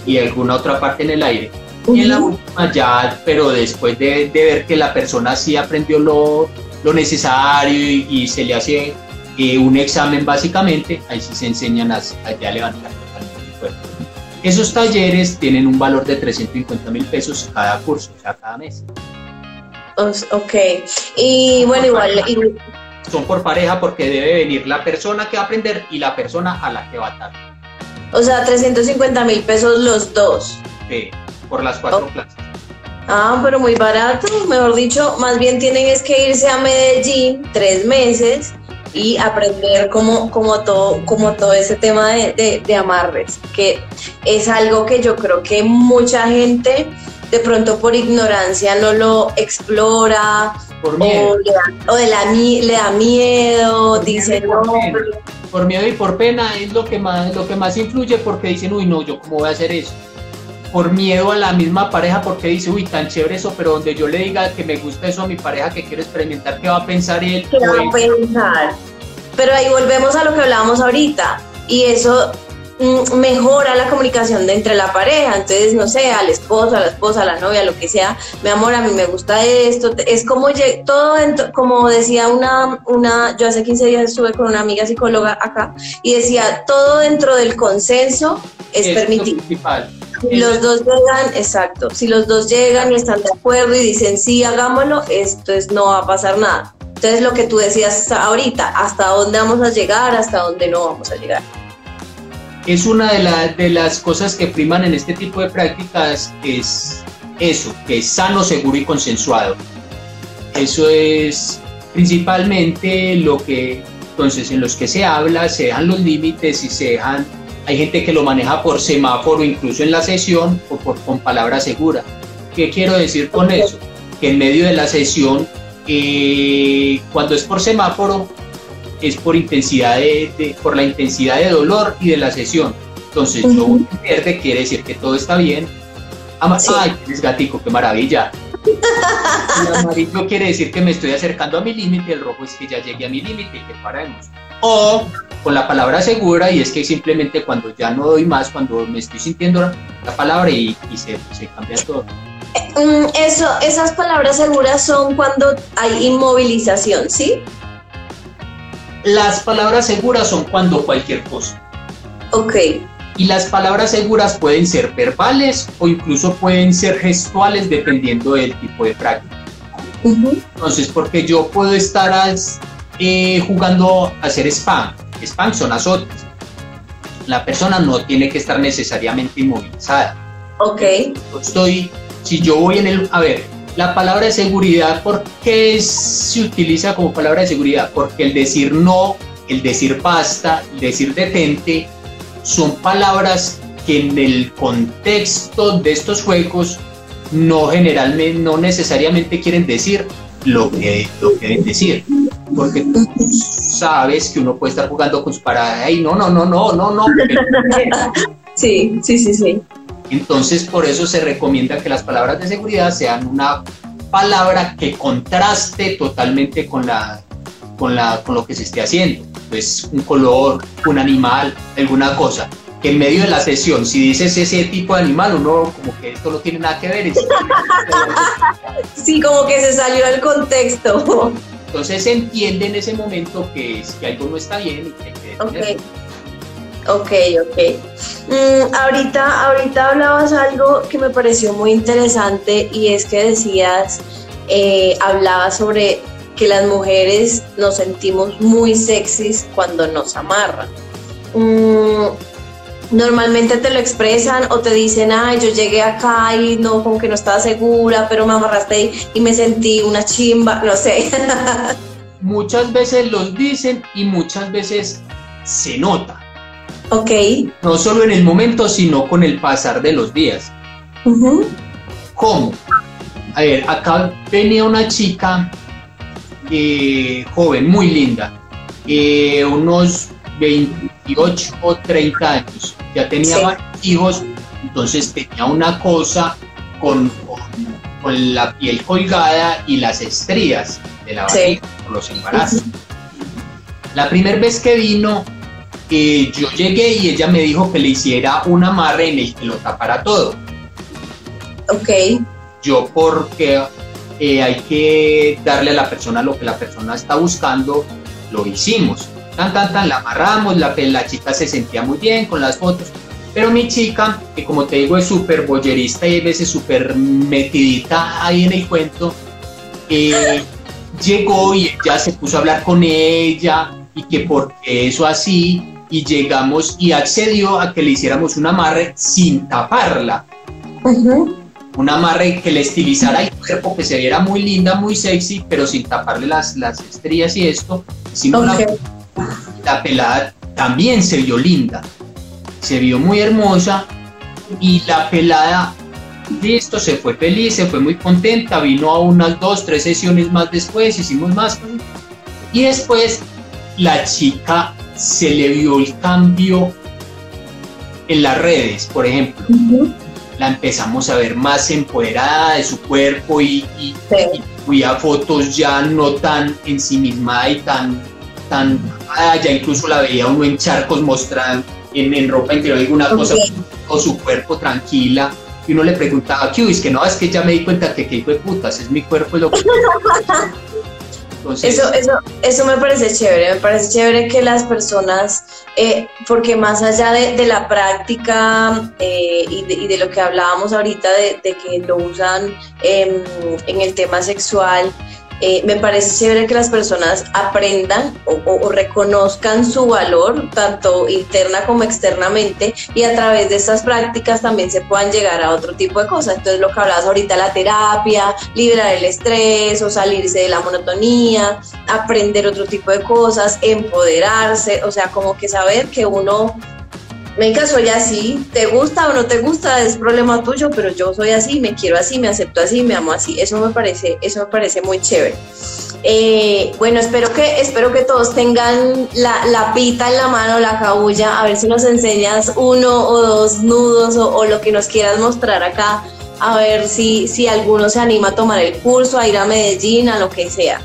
y alguna otra parte en el aire. Y en la última ya, pero después de, de ver que la persona sí aprendió lo, lo necesario y, se le hace eh, un examen básicamente, ahí sí se enseñan a, a levantar el cuerpo. Esos talleres tienen un valor de 350 mil pesos cada curso, o sea, cada mes. Ok, y bueno, igual... Son por pareja porque debe venir la persona que va a aprender y la persona a la que va a dar. O sea, 350 mil pesos los dos. Sí, por las cuatro oh. clases. Ah, pero muy barato, mejor dicho, más bien tienen es que irse a Medellín tres meses y aprender como, como, todo, como todo ese tema de, de, amarres, que es algo que yo creo que mucha gente de pronto por ignorancia no lo explora por miedo. o, le da, o de la, le da miedo, dice no. Por miedo y por pena es lo que más, lo que más influye porque dicen, uy, no, yo cómo voy a hacer eso por miedo a la misma pareja porque dice, uy, tan chévere eso, pero donde yo le diga que me gusta eso a mi pareja que quiero experimentar, ¿qué va a pensar él? ¿Qué va a pensar? Pero ahí volvemos a lo que hablábamos ahorita y eso mm, mejora la comunicación de entre la pareja, entonces no sé, al esposo, a la esposa, a la novia, lo que sea, mi amor, a mí me gusta esto, es como todo como decía una, una, yo hace 15 días estuve con una amiga psicóloga acá y decía, todo dentro del consenso es, es permitido. Si los dos llegan, exacto, si los dos llegan y están de acuerdo y dicen sí, hagámoslo, esto es, no va a pasar nada. Entonces lo que tú decías ahorita, hasta dónde vamos a llegar, hasta dónde no vamos a llegar. Es una de, de las cosas que priman en este tipo de prácticas, es eso, que es sano, seguro y consensuado. Eso es principalmente lo que, entonces, en los que se habla, se dejan los límites y se dejan hay gente que lo maneja por semáforo, incluso en la sesión, o por, con palabra segura. ¿Qué quiero decir con eso? Que en medio de la sesión, eh, cuando es por semáforo, es por, intensidad de, por la intensidad de dolor y de la sesión. Entonces, uh verde quiere decir que todo está bien. Ay, tienes gatico, qué maravilla. El amarillo quiere decir que me estoy acercando a mi límite, el rojo es que ya llegué a mi límite y que paremos. O con la palabra segura y es que simplemente cuando ya no doy más, cuando me estoy sintiendo la palabra y, se, se, cambia todo. Mm, eso, esas palabras seguras son cuando hay inmovilización, ¿sí? Las palabras seguras son cuando cualquier cosa. Ok. Y las palabras seguras pueden ser verbales o incluso pueden ser gestuales dependiendo del tipo de práctica. Entonces, porque yo puedo estar eh, jugando a hacer spam spam son azotes. La persona no tiene que estar necesariamente inmovilizada. Ok. Estoy, si yo voy en el, a ver, la palabra de seguridad, ¿por qué se utiliza como palabra de seguridad? Porque el decir no, el decir basta, el decir detente, son palabras que en el contexto de estos juegos no generalmente, no necesariamente quieren decir lo que, lo que deben decir porque tú sabes que uno puede estar jugando con su parada y no, no, no, no, no, no. Sí, sí, sí, sí. Entonces, por eso se recomienda que las palabras de seguridad sean una palabra que contraste totalmente con la con la con lo que se esté haciendo. Pues un color, un animal, alguna cosa. Que en medio de la sesión, si dices ese tipo de animal, uno como que esto no tiene nada que ver. sí, como que se salió del contexto. Entonces se entiende en ese momento que, es, que algo no está bien y que hay que Ok, ok. okay. Mm, ahorita, ahorita hablabas algo que me pareció muy interesante y es que decías, eh, hablabas sobre que las mujeres nos sentimos muy sexys cuando nos amarran. Mm, normalmente te lo expresan o te dicen, ay, yo llegué acá y no, como que no estaba segura, pero me amarraste y me sentí una chimba, no sé. muchas veces los dicen y muchas veces se nota. Ok. No solo en el momento, sino con el pasar de los días. ¿Cómo? A ver, acá venía una chica eh, joven, muy linda, eh, unos 28 o 30 años, ya tenía hijos, entonces tenía una cosa con, con, la piel colgada y las estrías de la barriga por los embarazos. La primera vez que vino, eh, yo llegué y ella me dijo que le hiciera un amarre en el que lo tapara todo. Ok. Yo porque eh, hay que darle a la persona lo que la persona está buscando, lo hicimos tan, tan, tan, la amarramos, la, la chica se sentía muy bien con las fotos, pero mi chica, que como te digo es súper boyerista y a veces súper metidita ahí en el cuento, eh, llegó y ya se puso a hablar con ella y que porque eso así, y llegamos y accedió a que le hiciéramos un amarre sin taparla. Un amarre que le estilizara el cuerpo, que se viera muy linda, muy sexy, pero sin taparle las, las estrías y esto. Sino la pelada también se vio linda, se vio muy hermosa y la pelada listo, se fue feliz, se fue muy contenta, vino a unas dos, tres sesiones más después, hicimos más. Y después la chica se le vio el cambio en las redes, por ejemplo. La empezamos a ver más empoderada de su cuerpo y, y, a fotos ya no tan ensimismada y tan, tan, ya incluso la veía uno en charcos mostrando en, en ropa interior alguna cosa, o su cuerpo tranquila y uno le preguntaba, ¿qué es que no, es que ya me di cuenta que qué hijo de putas, es mi cuerpo lo que... eso, eso, eso me parece chévere, me parece chévere que las personas, eh, porque más allá de, la práctica eh, y, de, lo que hablábamos ahorita de, que lo usan en el tema sexual, eh, me parece chévere que las personas aprendan o, reconozcan su valor, tanto interna como externamente, y a través de estas prácticas también se puedan llegar a otro tipo de cosas. Entonces, lo que hablabas ahorita, la terapia, liberar el estrés o salirse de la monotonía, aprender otro tipo de cosas, empoderarse, o sea, como que saber que uno venga, soy así, te gusta o no te gusta, es problema tuyo, pero yo soy así, me quiero así, me acepto así, me amo así. Eso me parece, eso me parece muy chévere. Eh, bueno, espero que, espero que todos tengan la, pita en la mano, la cabulla, a ver si nos enseñas uno o dos nudos o, lo que nos quieras mostrar acá, a ver si, si alguno se anima a tomar el curso, a ir a Medellín, a lo que sea.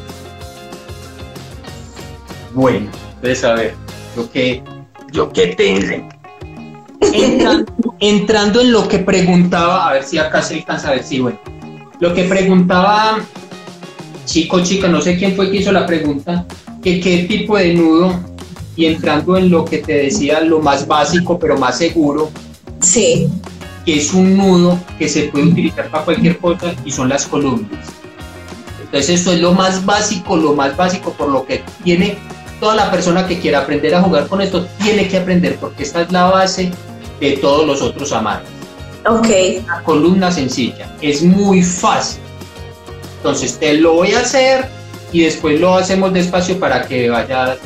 Bueno, entonces a ver, lo que yo que tengo entrando, en lo que preguntaba, a ver si acá se alcanza a ver si, bueno, lo que preguntaba chico, chica, no sé quién fue que hizo la pregunta, que qué tipo de nudo, y entrando en lo que te decía, lo más básico, pero más seguro. Sí. Que es un nudo que se puede utilizar para cualquier cosa y son las columnas. Entonces, esto es lo más básico, lo más básico, por lo que tiene toda la persona que quiera aprender a jugar con esto, tiene que aprender, porque esta es la base de todos los otros amarres. Ok. Una columna sencilla, es muy fácil. Entonces te lo voy a hacer y después lo hacemos despacio para que vayas,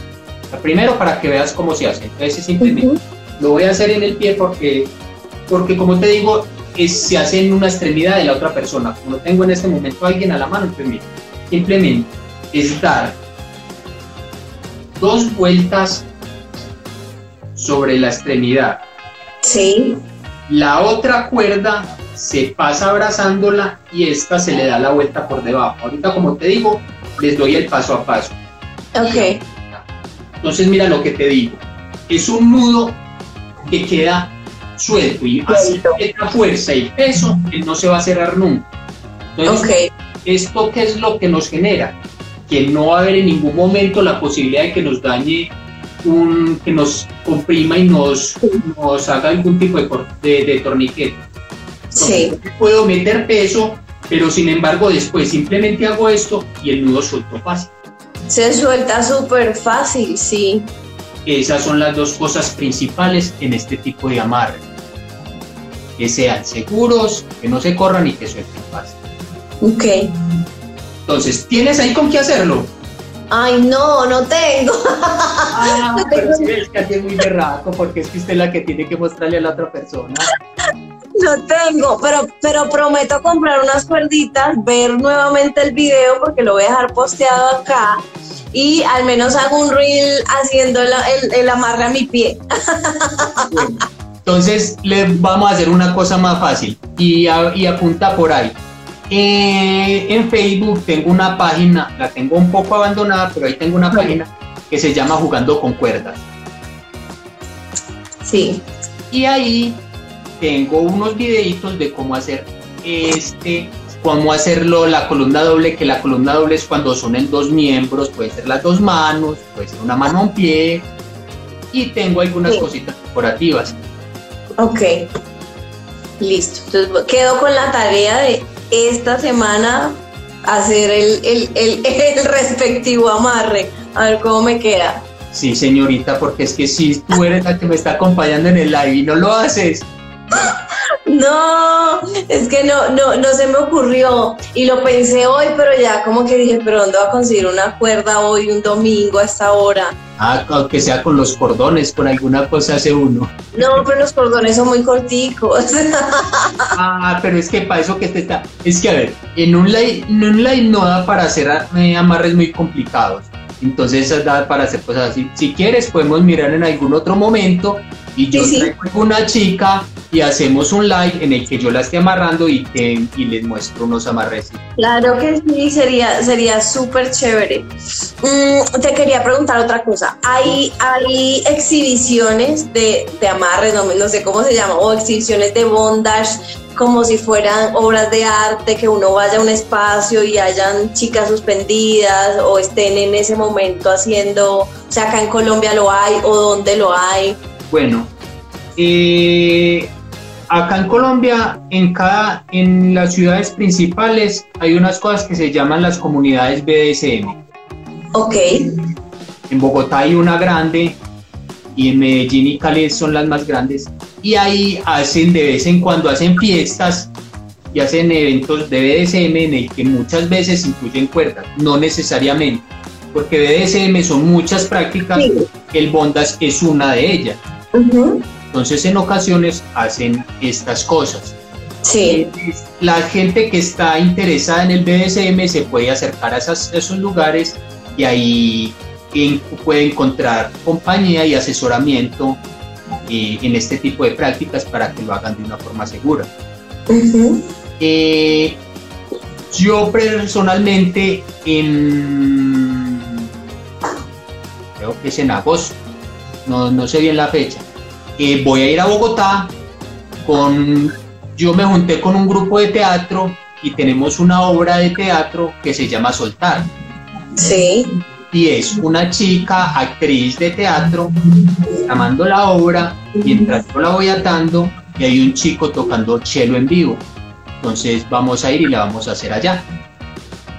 primero para que veas cómo se hace. Entonces simplemente lo voy a hacer en el pie porque, porque como te digo, se hace en una extremidad de la otra persona. Como tengo en este momento a alguien a la mano, entonces simplemente es dar dos vueltas sobre la extremidad Sí. La otra cuerda se pasa abrazándola y esta se le da la vuelta por debajo. Ahorita, como te digo, les doy el paso a paso. Ok. Entonces, mira lo que te digo. Es un nudo que queda suelto y así esta fuerza y peso, no se va a cerrar nunca. Entonces, ¿esto qué es lo que nos genera? Que no va a haber en ningún momento la posibilidad de que nos dañe un, que nos comprima y nos, nos haga algún tipo de, de, torniquete. sí. Puedo meter peso, pero sin embargo después simplemente hago esto y el nudo suelto fácil. Se suelta súper fácil, sí. Esas son las dos cosas principales en este tipo de amarre. Que sean seguros, que no se corran y que suelten fácil. Ok. Entonces, ¿tienes ahí con qué hacerlo? Ay, no, no tengo. Ah, pero sí, es que es muy berraco porque es que usted es la que tiene que mostrarle a la otra persona. No tengo, pero, pero prometo comprar unas cuerditas, ver nuevamente el video porque lo voy a dejar posteado acá y al menos hago un reel haciendo el, el amarre a mi pie. entonces le vamos a hacer una cosa más fácil y, y apunta por ahí. Eh, en Facebook tengo una página, la tengo un poco abandonada, pero ahí tengo una página que se llama Jugando con Cuerdas. Sí. Y ahí tengo unos videitos de cómo hacer este, cómo hacerlo la columna doble, que la columna doble es cuando son en dos miembros, puede ser las dos manos, puede ser una mano, un pie, y tengo algunas cositas decorativas. Ok, listo. Entonces quedo con la tarea de esta semana hacer el, el, el, respectivo amarre, a ver cómo me queda. Sí, señorita, porque es que si tú eres la que me está acompañando en el live y no lo haces. No, es que no, no, no se me ocurrió y lo pensé hoy, pero ya como que dije, pero ¿dónde va a conseguir una cuerda hoy, un domingo a esta hora? Ah, aunque sea con los cordones, con alguna cosa hace uno. No, pero los cordones son muy corticos. ah, pero es que para eso que te está. Es que a ver, en un live, en un live no da para hacer eh, amarres muy complicados. Entonces da para hacer cosas así. Si quieres, podemos mirar en algún otro momento y yo traigo una chica y hacemos un live en el que yo la esté amarrando y, y les muestro unos amarres. Claro que sí, sería sería súper chévere. Mm, te quería preguntar otra cosa. ¿Hay, hay exhibiciones de, de amarres, no, no, sé cómo se llama, o exhibiciones de bondage como si fueran obras de arte, que uno vaya a un espacio y hayan chicas suspendidas o estén en ese momento haciendo, o sea, acá en Colombia lo hay o dónde lo hay. Bueno, eh, acá en Colombia, en cada, en las ciudades principales, hay unas cosas que se llaman las comunidades BDSM. Ok. En Bogotá hay una grande y en Medellín y Cali son las más grandes. Y ahí hacen de vez en cuando hacen fiestas y hacen eventos de BDSM en el que muchas veces incluyen cuerdas, no necesariamente, porque BDSM son muchas prácticas, el bondage es una de ellas. Entonces en ocasiones hacen estas cosas. Sí. La gente que está interesada en el BDSM se puede acercar a, esos lugares y ahí puede encontrar compañía y asesoramiento eh, en este tipo de prácticas para que lo hagan de una forma segura. Eh, yo personalmente en creo que es en agosto no, no sé bien la fecha. Eh, voy a ir a Bogotá con, yo me junté con un grupo de teatro y tenemos una obra de teatro que se llama Soltar. Sí. Y es una chica actriz de teatro llamando la obra mientras yo la voy atando y hay un chico tocando cello en vivo. Entonces vamos a ir y la vamos a hacer allá.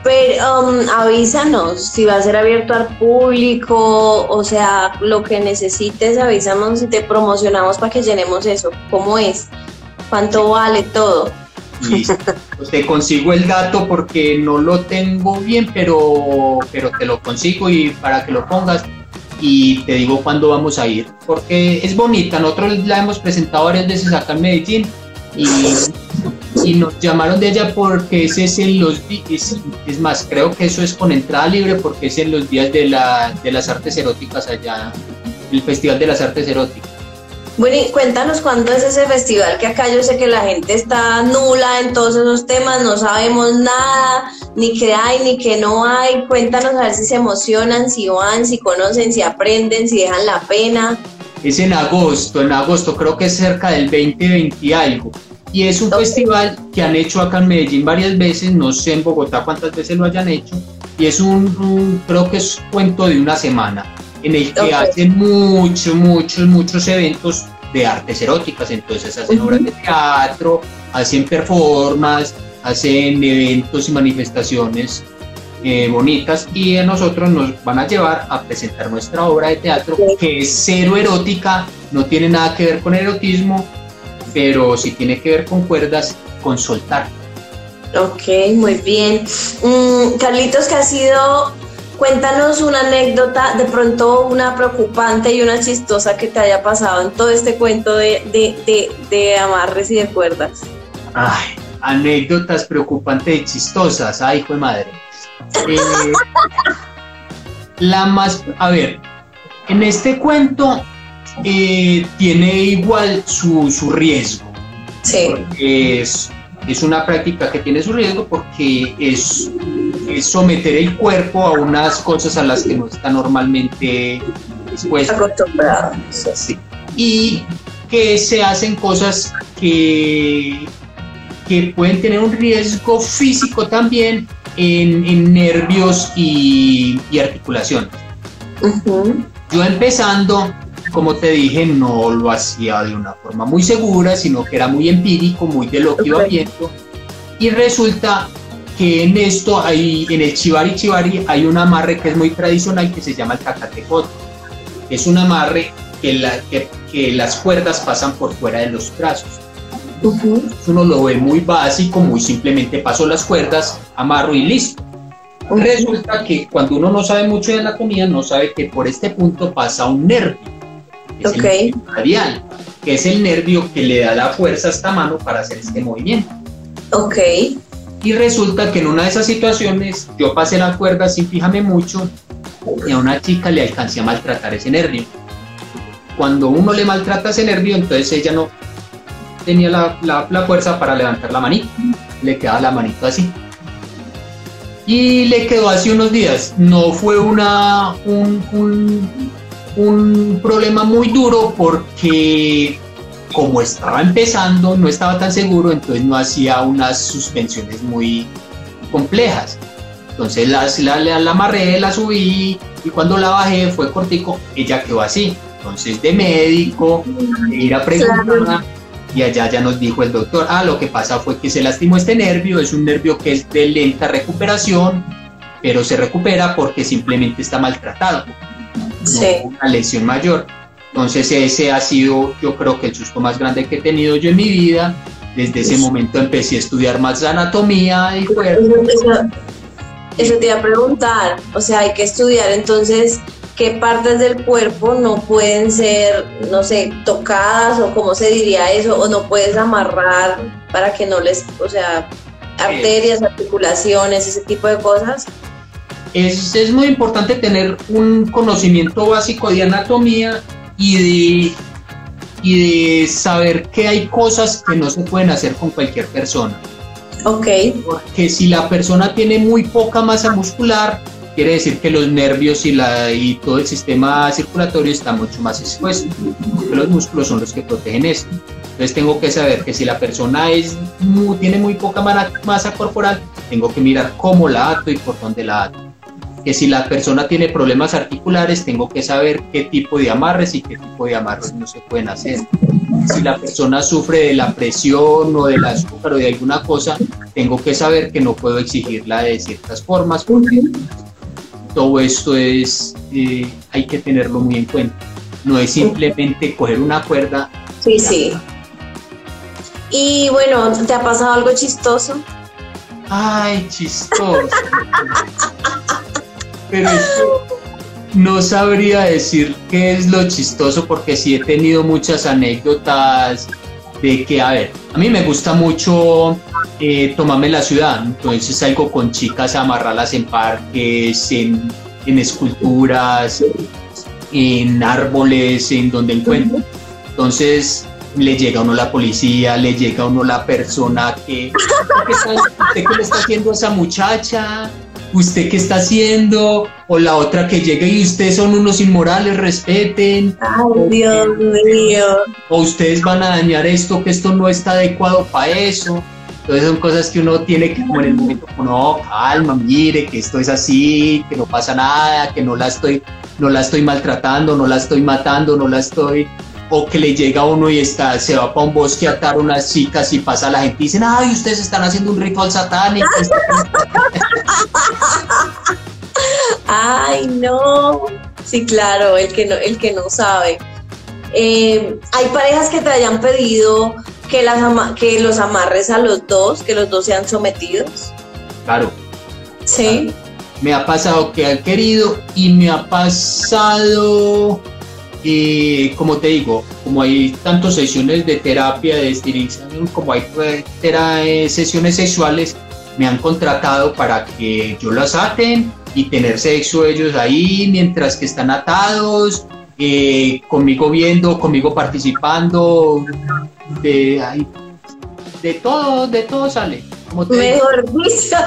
Pero um, avísanos si va a ser abierto al público, o sea, lo que necesites, avísanos y te promocionamos para que llenemos eso. ¿Cómo es? ¿Cuánto vale todo? Listo. Pues te consigo el dato porque no lo tengo bien, pero, pero te lo consigo y para que lo pongas y te digo cuándo vamos a ir. Porque es bonita, nosotros la hemos presentado varias veces acá en Medellín y y nos llamaron de allá porque ese es en los es, es más, creo que eso es con entrada libre porque es en los días de, la, de las artes eróticas allá, el Festival de las Artes Eróticas. Bueno, y cuéntanos cuándo es ese festival, que acá yo sé que la gente está nula en todos esos temas, no sabemos nada, ni qué hay, ni qué no hay. Cuéntanos a ver si se emocionan, si van, si conocen, si aprenden, si dejan la pena. Es en agosto, en agosto, creo que es cerca del 2020 y algo. Y es un festival que han hecho acá en Medellín varias veces, no sé en Bogotá cuántas veces lo hayan hecho, y es un, creo que es cuento de una semana, en el que hacen muchos, muchos, muchos eventos de artes eróticas, entonces hacen obras de teatro, hacen performance, hacen eventos y manifestaciones eh, bonitas y a nosotros nos van a llevar a presentar nuestra obra de teatro que es cero erótica, no tiene nada que ver con erotismo, pero si tiene que ver con cuerdas, con soltar. Ok, muy bien. Mm, Carlitos, ¿qué ha sido? Cuéntanos una anécdota, de pronto una preocupante y una chistosa que te haya pasado en todo este cuento de, de, de, amarres y de cuerdas. Ay, anécdotas preocupantes y chistosas, ay, fue madre. Eh, la más, a ver, en este cuento eh, tiene igual su, su riesgo. Sí. Es, es una práctica que tiene su riesgo porque es, someter el cuerpo a unas cosas a las que no está normalmente dispuesto. Acostumbrado. Sí. Y que se hacen cosas que, que pueden tener un riesgo físico también en, nervios y, y articulaciones. Yo empezando como te dije, no lo hacía de una forma muy segura, sino que era muy empírico, muy de lo que iba viendo. Y resulta que en esto, hay, en el chivari chivari, hay un amarre que es muy tradicional que se llama el cacatecote. es un amarre que, la, que, las cuerdas pasan por fuera de los brazos. Uno lo ve muy básico, muy simplemente paso las cuerdas, amarro y listo. Resulta que cuando uno no sabe mucho de anatomía, no sabe que por este punto pasa un nervio, que es el radial, que es el nervio que le da la fuerza a esta mano para hacer este movimiento. Ok. Y resulta que en una de esas situaciones yo pasé la cuerda sin fijarme mucho y a una chica le alcancé a maltratar ese nervio. Cuando uno le maltrata ese nervio, entonces ella no tenía la, la, fuerza para levantar la manita, le quedaba la manito así. Y le quedó así unos días. No fue una, un, un, un problema muy duro porque como estaba empezando, no estaba tan seguro, entonces no hacía unas suspensiones muy complejas. Entonces la, la, la, amarré, la subí y cuando la bajé fue cortico, ella quedó así. Entonces de médico, de ir a preguntar y allá ya nos dijo el doctor, ah, lo que pasa fue que se lastimó este nervio, es un nervio que es de lenta recuperación, pero se recupera porque simplemente está maltratado. Una lesión mayor. Entonces ese ha sido yo creo que el susto más grande que he tenido yo en mi vida. Desde ese momento empecé a estudiar más anatomía y cuerpo. Eso, te iba a preguntar, o sea, hay que estudiar entonces qué partes del cuerpo no pueden ser, no sé, tocadas o cómo se diría eso, o no puedes amarrar para que no les, o sea, arterias, articulaciones, ese tipo de cosas. Es, es muy importante tener un conocimiento básico de anatomía y de, y de saber que hay cosas que no se pueden hacer con cualquier persona. Ok. Porque si la persona tiene muy poca masa muscular, quiere decir que los nervios y, la, y todo el sistema circulatorio está mucho más expuesto, porque los músculos son los que protegen esto. Entonces tengo que saber que si la persona es tiene muy poca masa corporal, tengo que mirar cómo la ato y por dónde la ato que si la persona tiene problemas articulares, tengo que saber qué tipo de amarres y qué tipo de amarres no se pueden hacer. Si la persona sufre de la presión o del azúcar o de alguna cosa, tengo que saber que no puedo exigirla de ciertas formas porque todo esto es, eh, hay que tenerlo muy en cuenta. No es simplemente coger una cuerda. Sí, sí. Y bueno, ¿te ha pasado algo chistoso? Ay, chistoso. Pero no sabría decir qué es lo chistoso porque sí he tenido muchas anécdotas de que, a ver, a mí me gusta mucho eh, tomarme la ciudad, entonces salgo con chicas a amarrarlas en parques, en, esculturas, en árboles, en donde encuentro. Entonces le llega a uno la policía, le llega a uno la persona que, ¿qué, le está haciendo a esa muchacha? ¿Usted qué está haciendo? O la otra que llega y ustedes son unos inmorales, respeten. Ay, Dios mío. O ustedes van a dañar esto, que esto no está adecuado para eso. Entonces son cosas que uno tiene que, como en el momento, no, calma, mire, que esto es así, que no pasa nada, que no la estoy, no la estoy maltratando, no la estoy matando, no la estoy o que le llega a uno y está, se va para un bosque a atar unas chicas y pasa la gente y dicen, ay, ustedes están haciendo un ritual satánico. ay, no. Sí, claro, el que no, el que no sabe. Eh, hay parejas que te hayan pedido que, las que los amarres a los dos, que los dos sean sometidos. Claro. Sí. Me ha pasado que han querido y me ha pasado y como te digo, como hay tantas sesiones de terapia, de estilización, como hay sesiones sexuales, me han contratado para que yo las aten y tener sexo ellos ahí mientras que están atados, eh, conmigo viendo, conmigo participando, de, de todo, de todo sale. Como Mejor dicho.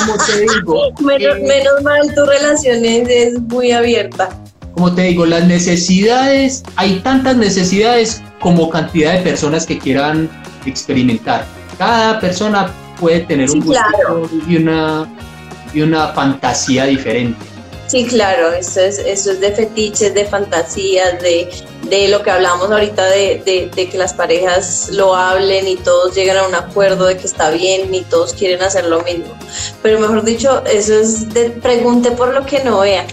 Como te digo. menos, eh, menos mal tu relación es muy abierta como te digo, las necesidades, hay tantas necesidades como cantidad de personas que quieran experimentar. Cada persona puede tener un gusto y, una, y una fantasía diferente. Sí, claro, eso es, eso es de fetiches, de fantasías, de, de lo que hablamos ahorita de, de, de, que las parejas lo hablen y todos llegan a un acuerdo de que está bien y todos quieren hacer lo mismo. Pero mejor dicho, eso es de pregunte por lo que no vea.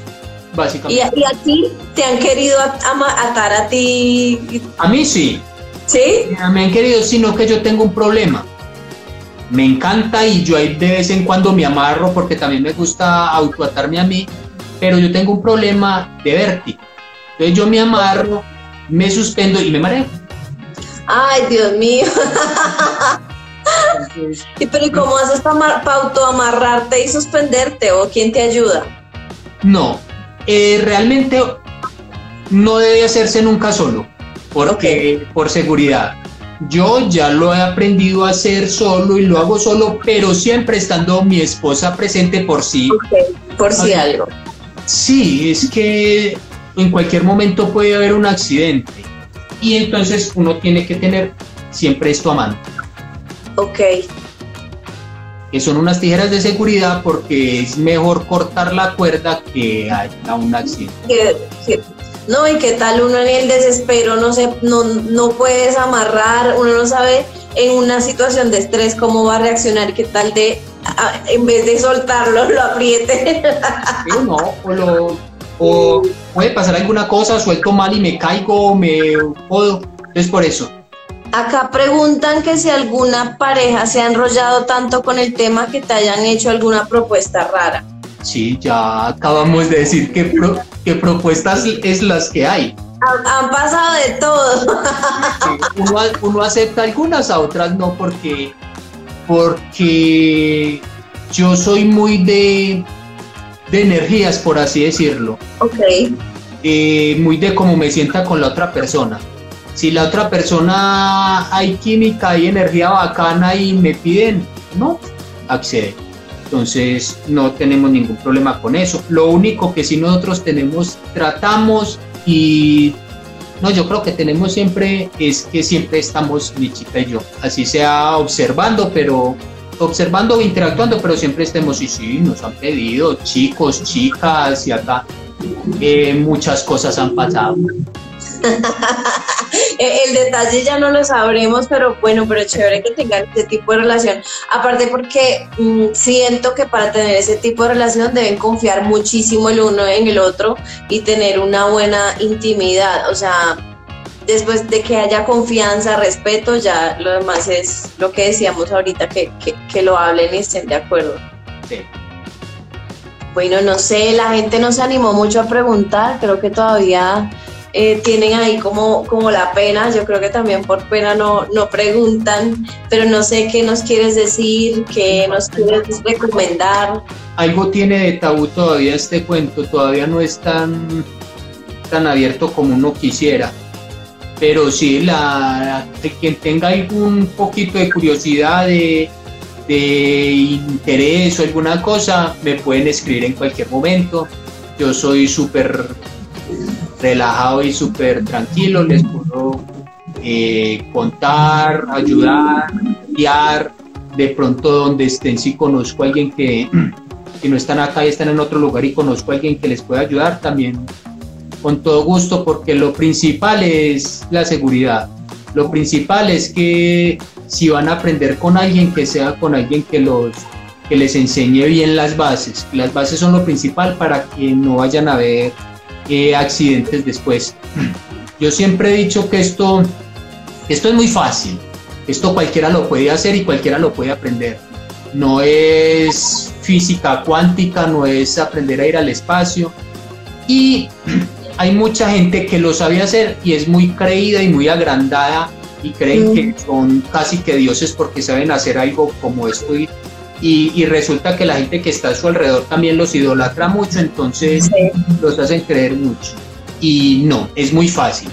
Básicamente. ¿Y, a ti te han querido atar a ti? A mí sí. ¿Sí? Me han querido, sino que yo tengo un problema. Me encanta y yo ahí de vez en cuando me amarro porque también me gusta autoatarme a mí, pero yo tengo un problema de vértigo. Entonces yo me amarro, me suspendo y me mareo. Ay, Dios mío. pero ¿y cómo haces para, autoamarrarte y suspenderte o quién te ayuda? No, eh, realmente no debe hacerse nunca solo, porque por seguridad. Yo ya lo he aprendido a hacer solo y lo hago solo, pero siempre estando mi esposa presente por sí. por si algo. Sí, es que en cualquier momento puede haber un accidente y entonces uno tiene que tener siempre esto a mano. Ok. Que son unas tijeras de seguridad porque es mejor cortar la cuerda que haya un accidente. No, y qué tal uno en el desespero no se, no, no puedes amarrar, uno no sabe en una situación de estrés cómo va a reaccionar, qué tal de en vez de soltarlo lo apriete. no, o, lo, o puede pasar alguna cosa, suelto mal y me caigo, me puedo, es por eso. Acá preguntan que si alguna pareja se ha enrollado tanto con el tema que te hayan hecho alguna propuesta rara. Sí, ya acabamos de decir que, que propuestas es las que hay. Han, pasado de todo. uno, acepta algunas, a otras no, porque, porque yo soy muy de, de energías, por así decirlo. Ok. Eh, muy de cómo me sienta con la otra persona. Si la otra persona hay química, hay energía bacana y me piden, no, accede. Entonces no tenemos ningún problema con eso. Lo único que sí nosotros tenemos, tratamos y no, yo creo que tenemos siempre es que siempre estamos mi chica y yo, así sea observando, pero observando o interactuando, pero siempre estemos y sí, nos han pedido chicos, chicas y acá eh, muchas cosas han pasado. Eh, el detalle ya no lo sabremos, pero bueno, pero chévere que tengan ese tipo de relación. Aparte porque mm, siento que para tener ese tipo de relación deben confiar muchísimo el uno en el otro y tener una buena intimidad. O sea, después de que haya confianza, respeto, ya lo demás es lo que decíamos ahorita, que, que lo hablen y estén de acuerdo. Sí. Bueno, no sé, la gente no se animó mucho a preguntar, creo que todavía eh, tienen ahí como, como la pena, yo creo que también por pena no, no preguntan, pero no sé qué nos quieres decir, qué nos quieres recomendar. Algo tiene de tabú todavía este cuento, todavía no es tan, tan abierto como uno quisiera. Pero sí, la, quien tenga algún poquito de curiosidad, de, de interés o alguna cosa, me pueden escribir en cualquier momento. Yo soy súper relajado y súper tranquilo, les puedo eh, contar, ayudar, guiar, de pronto donde estén, si conozco a alguien que, que no están acá y están en otro lugar y conozco a alguien que les pueda ayudar, también con todo gusto, porque lo principal es la seguridad. Lo principal es que si van a aprender con alguien, que sea con alguien que los que les enseñe bien las bases. Las bases son lo principal para que no vayan a ver eh, accidentes después. Yo siempre he dicho que esto, esto es muy fácil, esto cualquiera lo puede hacer y cualquiera lo puede aprender. No es física cuántica, no es aprender a ir al espacio. Y hay mucha gente que lo sabe hacer y es muy creída y muy agrandada y creen que son casi que dioses porque saben hacer algo como esto y, resulta que la gente que está a su alrededor también los idolatra mucho, entonces los hacen creer mucho. Y no, es muy fácil.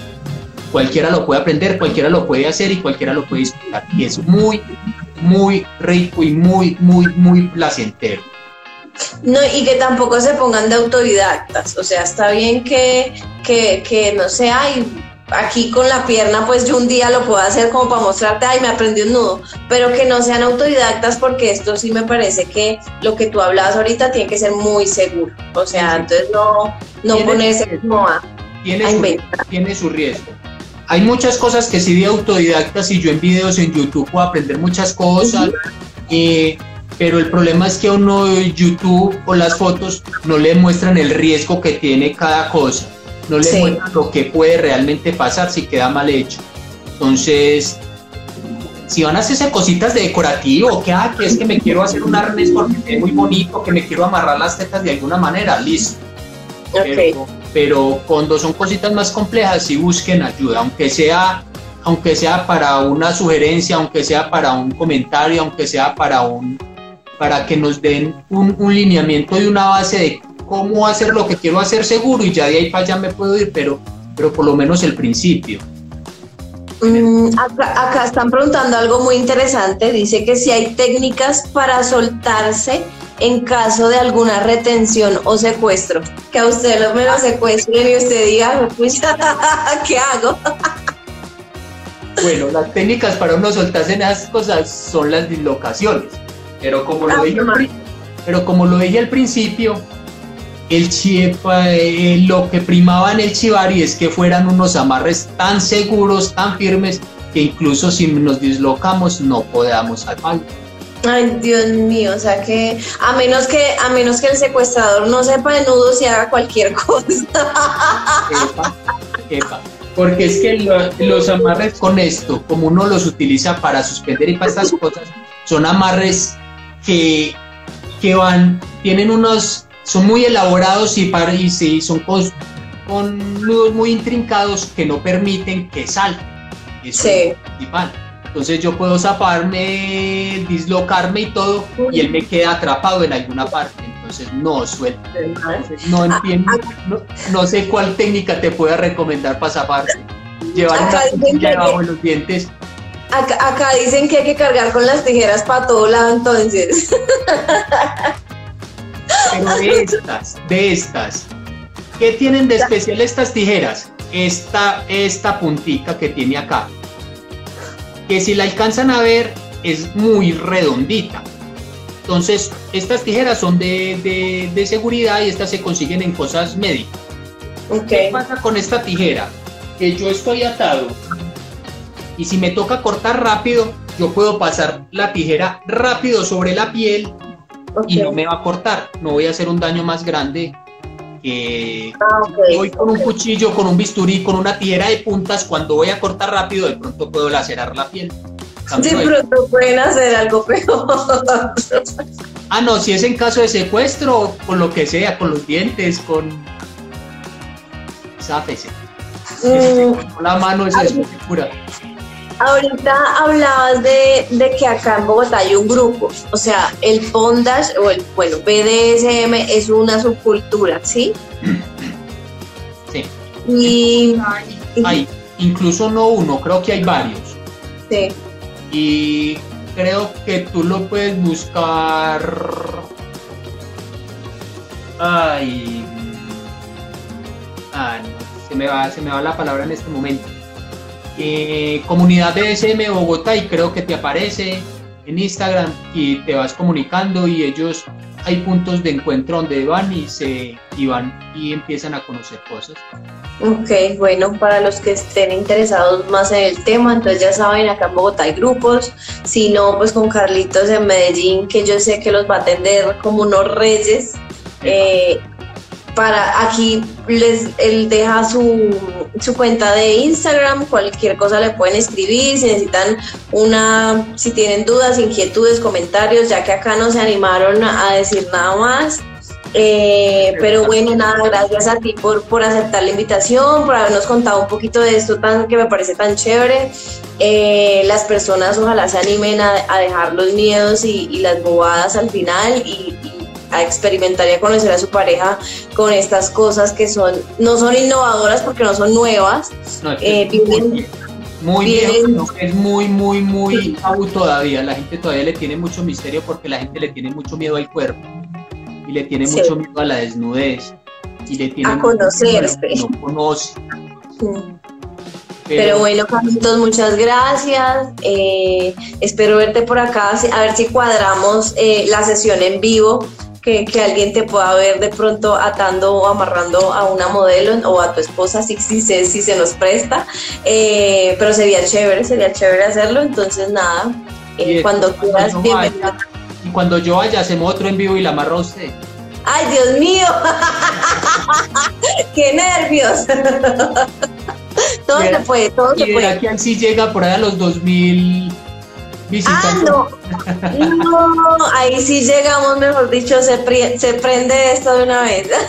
Cualquiera lo puede aprender, cualquiera lo puede hacer y cualquiera lo puede disfrutar. Y es muy, muy rico y muy, muy, muy placentero. No, y que tampoco se pongan de autodidactas. O sea, está bien que, que, que no sé, hay aquí con la pierna, pues yo un día lo puedo hacer como para mostrarte, ay, me aprendí un nudo, pero que no sean autodidactas porque esto sí me parece que lo que tú hablabas ahorita tiene que ser muy seguro. O sea, entonces no, no ponerse como a, tiene, su, tiene su riesgo. Hay muchas cosas que sí de autodidactas y yo en videos en YouTube puedo aprender muchas cosas, eh, pero el problema es que a uno YouTube o las fotos no le muestran el riesgo que tiene cada cosa, no le muestran lo que puede realmente pasar si queda mal hecho. Entonces, si van a hacerse cositas de decorativo, que, ah, que es que me quiero hacer un arnés porque es muy bonito, que me quiero amarrar las tetas de alguna manera, listo. Pero, pero, cuando son cositas más complejas, sí busquen ayuda, aunque sea, aunque sea para una sugerencia, aunque sea para un comentario, aunque sea para un para que nos den un, un lineamiento y una base de cómo hacer lo que quiero hacer seguro y ya de ahí para allá me puedo ir, pero, pero por lo menos el principio. Mm, acá, están preguntando algo muy interesante. Dice que si hay técnicas para soltarse en caso de alguna retención o secuestro. Que a usted lo menos secuestren y usted diga, ¿qué hago? bueno, las técnicas para uno soltarse en esas cosas son las dislocaciones. Pero como lo, ah, dije, pero como lo dije al principio, el eh, lo que primaba en el chivari es que fueran unos amarres tan seguros, tan firmes, que incluso si nos dislocamos no podamos salvar. Ay, Dios mío, o sea que a menos que a menos que el secuestrador no sepa de nudos y haga cualquier cosa. Porque es que los amarres con esto, como uno los utiliza para suspender y para estas cosas, son amarres que, que van, tienen unos son muy elaborados y, para, y sí, son con, nudos muy intrincados que no permiten que salga. Eso sí. principal. Entonces yo puedo zaparme, dislocarme y todo, y él me queda atrapado en alguna parte. Entonces no suelta. no ah, entiendo, ah. no, sé cuál técnica te pueda recomendar para zaparse. Llevar una debajo de los dientes. Acá, acá, dicen que hay que cargar con las tijeras para todo lado, entonces. Pero de estas, de estas, ¿qué tienen de especial estas tijeras? Esta, esta puntica que tiene acá, que si la alcanzan a ver es muy redondita. Entonces, estas tijeras son de, de, seguridad y estas se consiguen en cosas médicas. ¿Qué pasa con esta tijera? Que yo estoy atado y si me toca cortar rápido, yo puedo pasar la tijera rápido sobre la piel y no me va a cortar, no voy a hacer un daño más grande que ah, voy con un cuchillo, con un bisturí, con una tijera de puntas, cuando voy a cortar rápido, de pronto puedo lacerar la piel. De pronto pueden hacer algo peor. ah, no, si es en caso de secuestro, con lo que sea, con los dientes, con. Sáfese. Mm. la mano es pura. Ahorita hablabas de, que acá en Bogotá hay un grupo, o sea, el bondage o el, bueno, BDSM es una subcultura, ¿sí? Sí. Y, hay, incluso no uno, creo que hay varios. Sí. Y creo que tú lo puedes buscar. Ay. Ah, se me va, se me va la palabra en este momento eh, comunidad BDSM Bogotá y creo que te aparece en Instagram y te vas comunicando y ellos hay puntos de encuentro donde van y se y van y empiezan a conocer cosas. Ok, bueno, para los que estén interesados más en el tema, entonces ya saben, acá en Bogotá hay grupos, si no, pues con Carlitos en Medellín, que yo sé que los va a atender como unos reyes. Eh, para aquí les él deja su, su, cuenta de Instagram, cualquier cosa le pueden escribir, si necesitan una, si tienen dudas, inquietudes, comentarios, ya que acá no se animaron a decir nada más. Eh, pero bueno, nada, gracias a ti por, por aceptar la invitación, por habernos contado un poquito de esto tan que me parece tan chévere. Eh, las personas ojalá se animen a, dejar los miedos y, y, las bobadas al final y, a experimentar y a conocer a su pareja con estas cosas que son, no son innovadoras porque no son nuevas. Eh, muy, bien, es muy, muy, muy tabú todavía. La gente todavía le tiene mucho misterio porque la gente le tiene mucho miedo al cuerpo y le tiene mucho miedo a la desnudez y le tiene a conocerse. No conoce. Pero, bueno, Carlitos, muchas gracias. Eh, espero verte por acá, a ver si cuadramos eh, la sesión en vivo que, alguien te pueda ver de pronto atando o amarrando a una modelo o a tu esposa si, si, se, si se nos presta. Eh, pero sería chévere, sería chévere hacerlo. Entonces, nada, eh, cuando quieras, bienvenido. Y cuando yo vaya, hacemos otro en vivo y la amarro a usted. ¡Ay, Dios mío! ¡Qué nervios! todo se puede, todo se puede. aquí así llega por ahí a los 2000 visitantes. Ah, no. No, ahí sí llegamos, mejor dicho, se, se prende esto de una vez.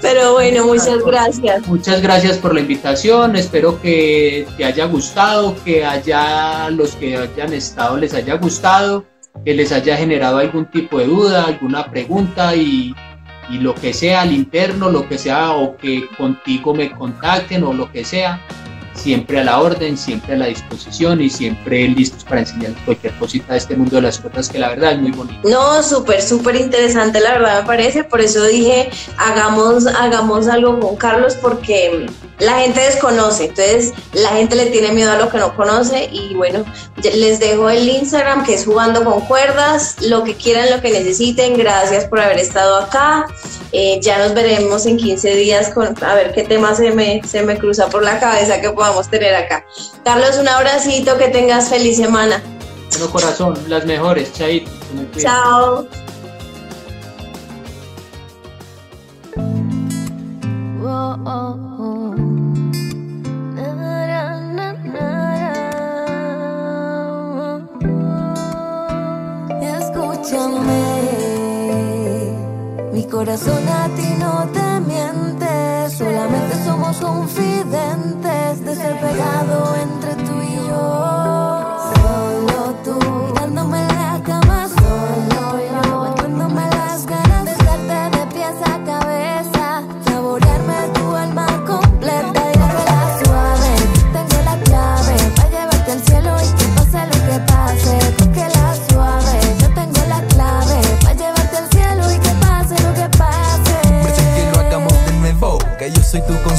Pero bueno, muchas gracias. Muchas gracias por la invitación. Espero que te haya gustado, que haya los que hayan estado les haya gustado, que les haya generado algún tipo de duda, alguna pregunta y, y lo que sea al interno, lo que sea, o que contigo me contacten o lo que sea siempre a la orden, siempre a la disposición y siempre listos para enseñar cualquier cosita de este mundo de las cosas que la verdad es muy bonito. No, súper, súper interesante, la verdad me parece, por eso dije, hagamos, hagamos algo con Carlos porque la gente desconoce, entonces la gente le tiene miedo a lo que no conoce. Y bueno, les dejo el Instagram que es jugando con cuerdas, lo que quieran, lo que necesiten, gracias por haber estado acá, eh, ya nos veremos en 15 días con a ver qué tema se me, se me cruza por la cabeza que podamos tener acá. Carlos, un abracito, que tengas feliz semana. Bueno, corazón, las mejores, chaito. Chao. Corazón a ti no te miente, solamente somos confidentes de ser pegado entre tú y yo.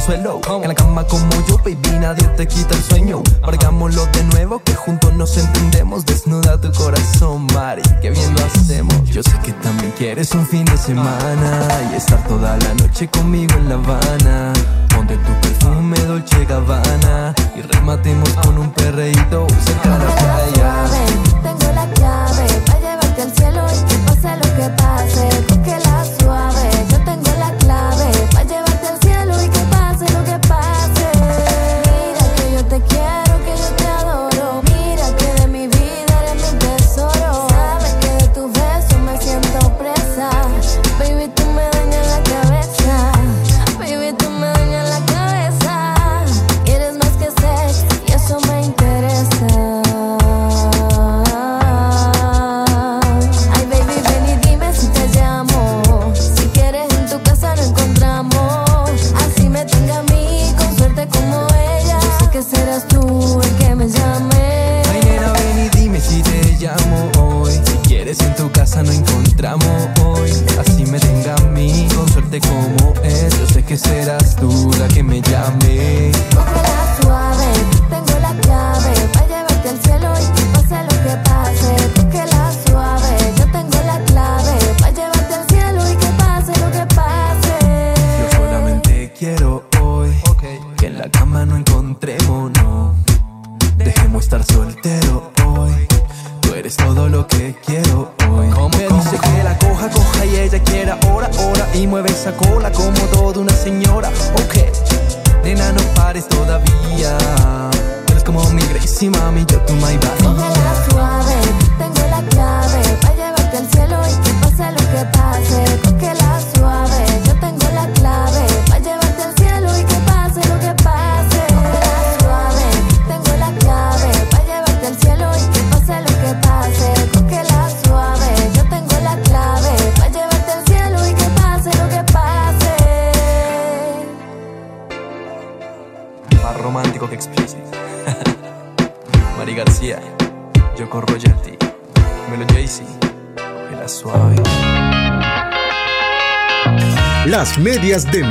En la cama como yo, baby, nadie te quita el sueño. Margámoslo de nuevo, que juntos nos entendemos. Desnuda tu corazón, Mari, que bien lo hacemos. Yo sé que también quieres un fin de semana y estar toda la noche conmigo en La Habana. Ponte tu perfume Dolce Gabbana y rematemos con un perreíto cerca de la playa. Tengo la clave para llevarte al cielo y que pase lo que pase.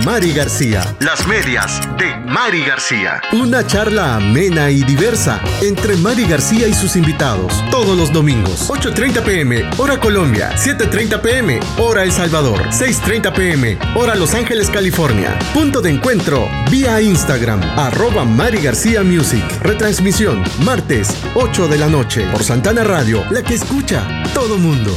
Mari García. Las medias de Mari García. Una charla amena y diversa entre Mari García y sus invitados. Todos los domingos, 8.30 pm, hora Colombia, 7.30 pm, hora El Salvador, 6.30 pm, hora Los Ángeles, California. Punto de encuentro vía Instagram, arroba Mari García Music. Retransmisión, martes, 8 de la noche, por Santana Radio, la que escucha todo mundo.